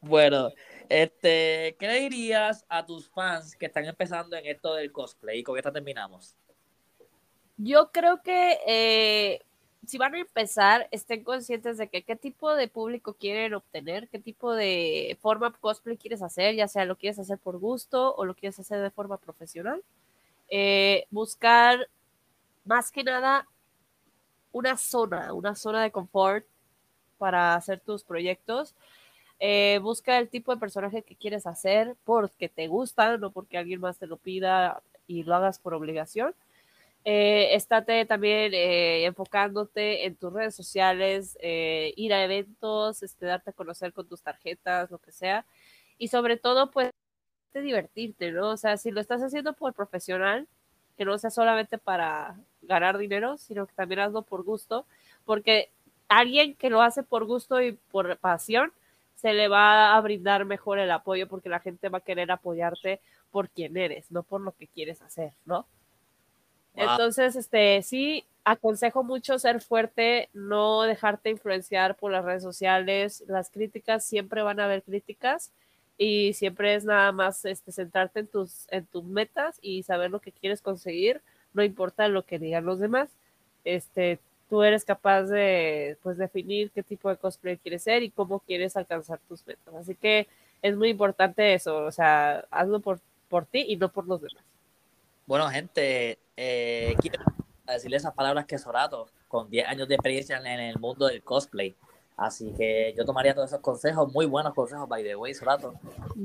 Speaker 1: bueno, este, ¿qué le dirías a tus fans que están empezando en esto del cosplay? Y con esta terminamos.
Speaker 2: Yo creo que eh, si van a empezar, estén conscientes de que qué tipo de público quieren obtener, qué tipo de forma cosplay quieres hacer, ya sea lo quieres hacer por gusto o lo quieres hacer de forma profesional. Eh, buscar más que nada una zona, una zona de confort para hacer tus proyectos. Eh, busca el tipo de personaje que quieres hacer porque te gusta, no porque alguien más te lo pida y lo hagas por obligación. Eh, estate también eh, enfocándote en tus redes sociales, eh, ir a eventos, este, darte a conocer con tus tarjetas, lo que sea. Y sobre todo, pues, divertirte, ¿no? O sea, si lo estás haciendo por profesional, que no sea solamente para ganar dinero, sino que también hazlo por gusto, porque alguien que lo hace por gusto y por pasión, se le va a brindar mejor el apoyo porque la gente va a querer apoyarte por quien eres, no por lo que quieres hacer, ¿no? Entonces, este, sí, aconsejo mucho ser fuerte, no dejarte influenciar por las redes sociales. Las críticas siempre van a haber críticas y siempre es nada más este, centrarte en tus, en tus metas y saber lo que quieres conseguir, no importa lo que digan los demás. Este, tú eres capaz de pues, definir qué tipo de cosplay quieres ser y cómo quieres alcanzar tus metas. Así que es muy importante eso, o sea, hazlo por, por ti y no por los demás.
Speaker 1: Bueno, gente, eh, quiero decirle esas palabras que Sorato, con 10 años de experiencia en el mundo del cosplay. Así que yo tomaría todos esos consejos, muy buenos consejos, by the way, Sorato.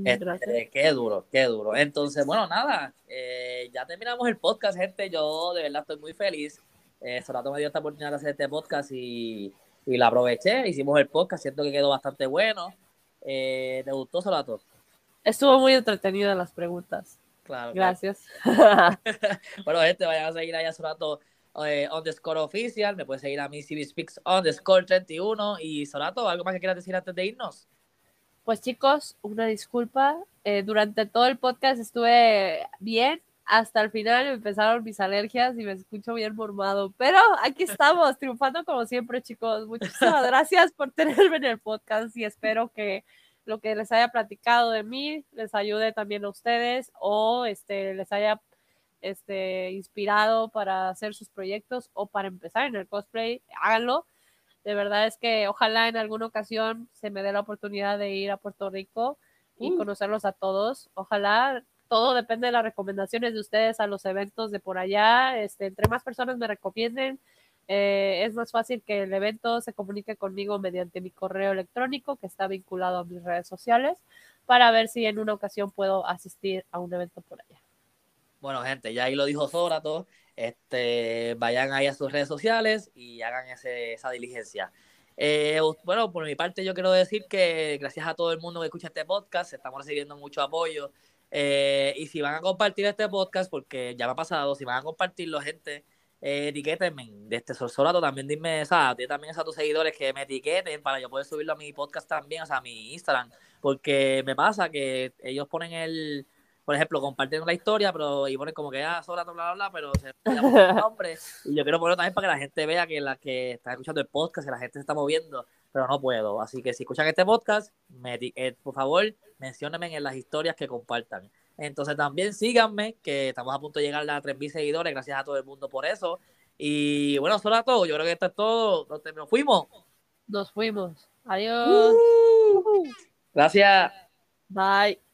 Speaker 1: Este, qué duro, qué duro. Entonces, bueno, nada, eh, ya terminamos el podcast, gente. Yo de verdad estoy muy feliz. Eh, Sorato me dio esta oportunidad de hacer este podcast y, y la aproveché. Hicimos el podcast, siento que quedó bastante bueno. Eh, ¿Te gustó, Sorato?
Speaker 2: Estuvo muy entretenida las preguntas.
Speaker 1: Claro.
Speaker 2: Gracias. <laughs> <laughs>
Speaker 1: bueno, gente, vayan a seguir ahí a su rato eh, underscore oficial. Me puedes seguir a mí, CB Speaks underscore 31. Y Sorato, ¿algo más que quieras decir antes de irnos?
Speaker 2: Pues chicos, una disculpa. Eh, durante todo el podcast estuve bien. Hasta el final empezaron mis alergias y me escucho bien mormado. Pero aquí estamos, triunfando como siempre, chicos. Muchísimas <laughs> gracias por tenerme en el podcast y espero que lo que les haya platicado de mí les ayude también a ustedes o este, les haya este, inspirado para hacer sus proyectos o para empezar en el cosplay, háganlo. De verdad es que ojalá en alguna ocasión se me dé la oportunidad de ir a Puerto Rico y uh. conocerlos a todos. Ojalá todo depende de las recomendaciones de ustedes a los eventos de por allá. Este, entre más personas me recomienden, eh, es más fácil que el evento se comunique conmigo mediante mi correo electrónico que está vinculado a mis redes sociales para ver si en una ocasión puedo asistir a un evento por allá.
Speaker 1: Bueno, gente, ya ahí lo dijo Zorato. Este, vayan ahí a sus redes sociales y hagan ese, esa diligencia. Eh, bueno, por mi parte yo quiero decir que gracias a todo el mundo que escucha este podcast, estamos recibiendo mucho apoyo. Eh, y si van a compartir este podcast, porque ya me ha pasado, si van a compartirlo, gente, eh, etiquétenme de este también dime, o sea, también a tus seguidores que me etiqueten para yo poder subirlo a mi podcast también, o sea, a mi Instagram, porque me pasa que ellos ponen el, por ejemplo, comparten la historia, pero y ponen como que, ah, Sorato, bla, bla, bla, pero se <laughs> nombre, y yo quiero ponerlo también para que la gente vea que la que está escuchando el podcast, que la gente se está moviendo, pero no puedo, así que si escuchan este podcast, me, por favor, menciónenme en las historias que compartan. Entonces también síganme, que estamos a punto de llegar a 3.000 seguidores. Gracias a todo el mundo por eso. Y bueno, solo a todo. Yo creo que esto es todo. Nos, fuimos.
Speaker 2: Nos fuimos. Adiós. Uh.
Speaker 1: Gracias.
Speaker 2: Bye.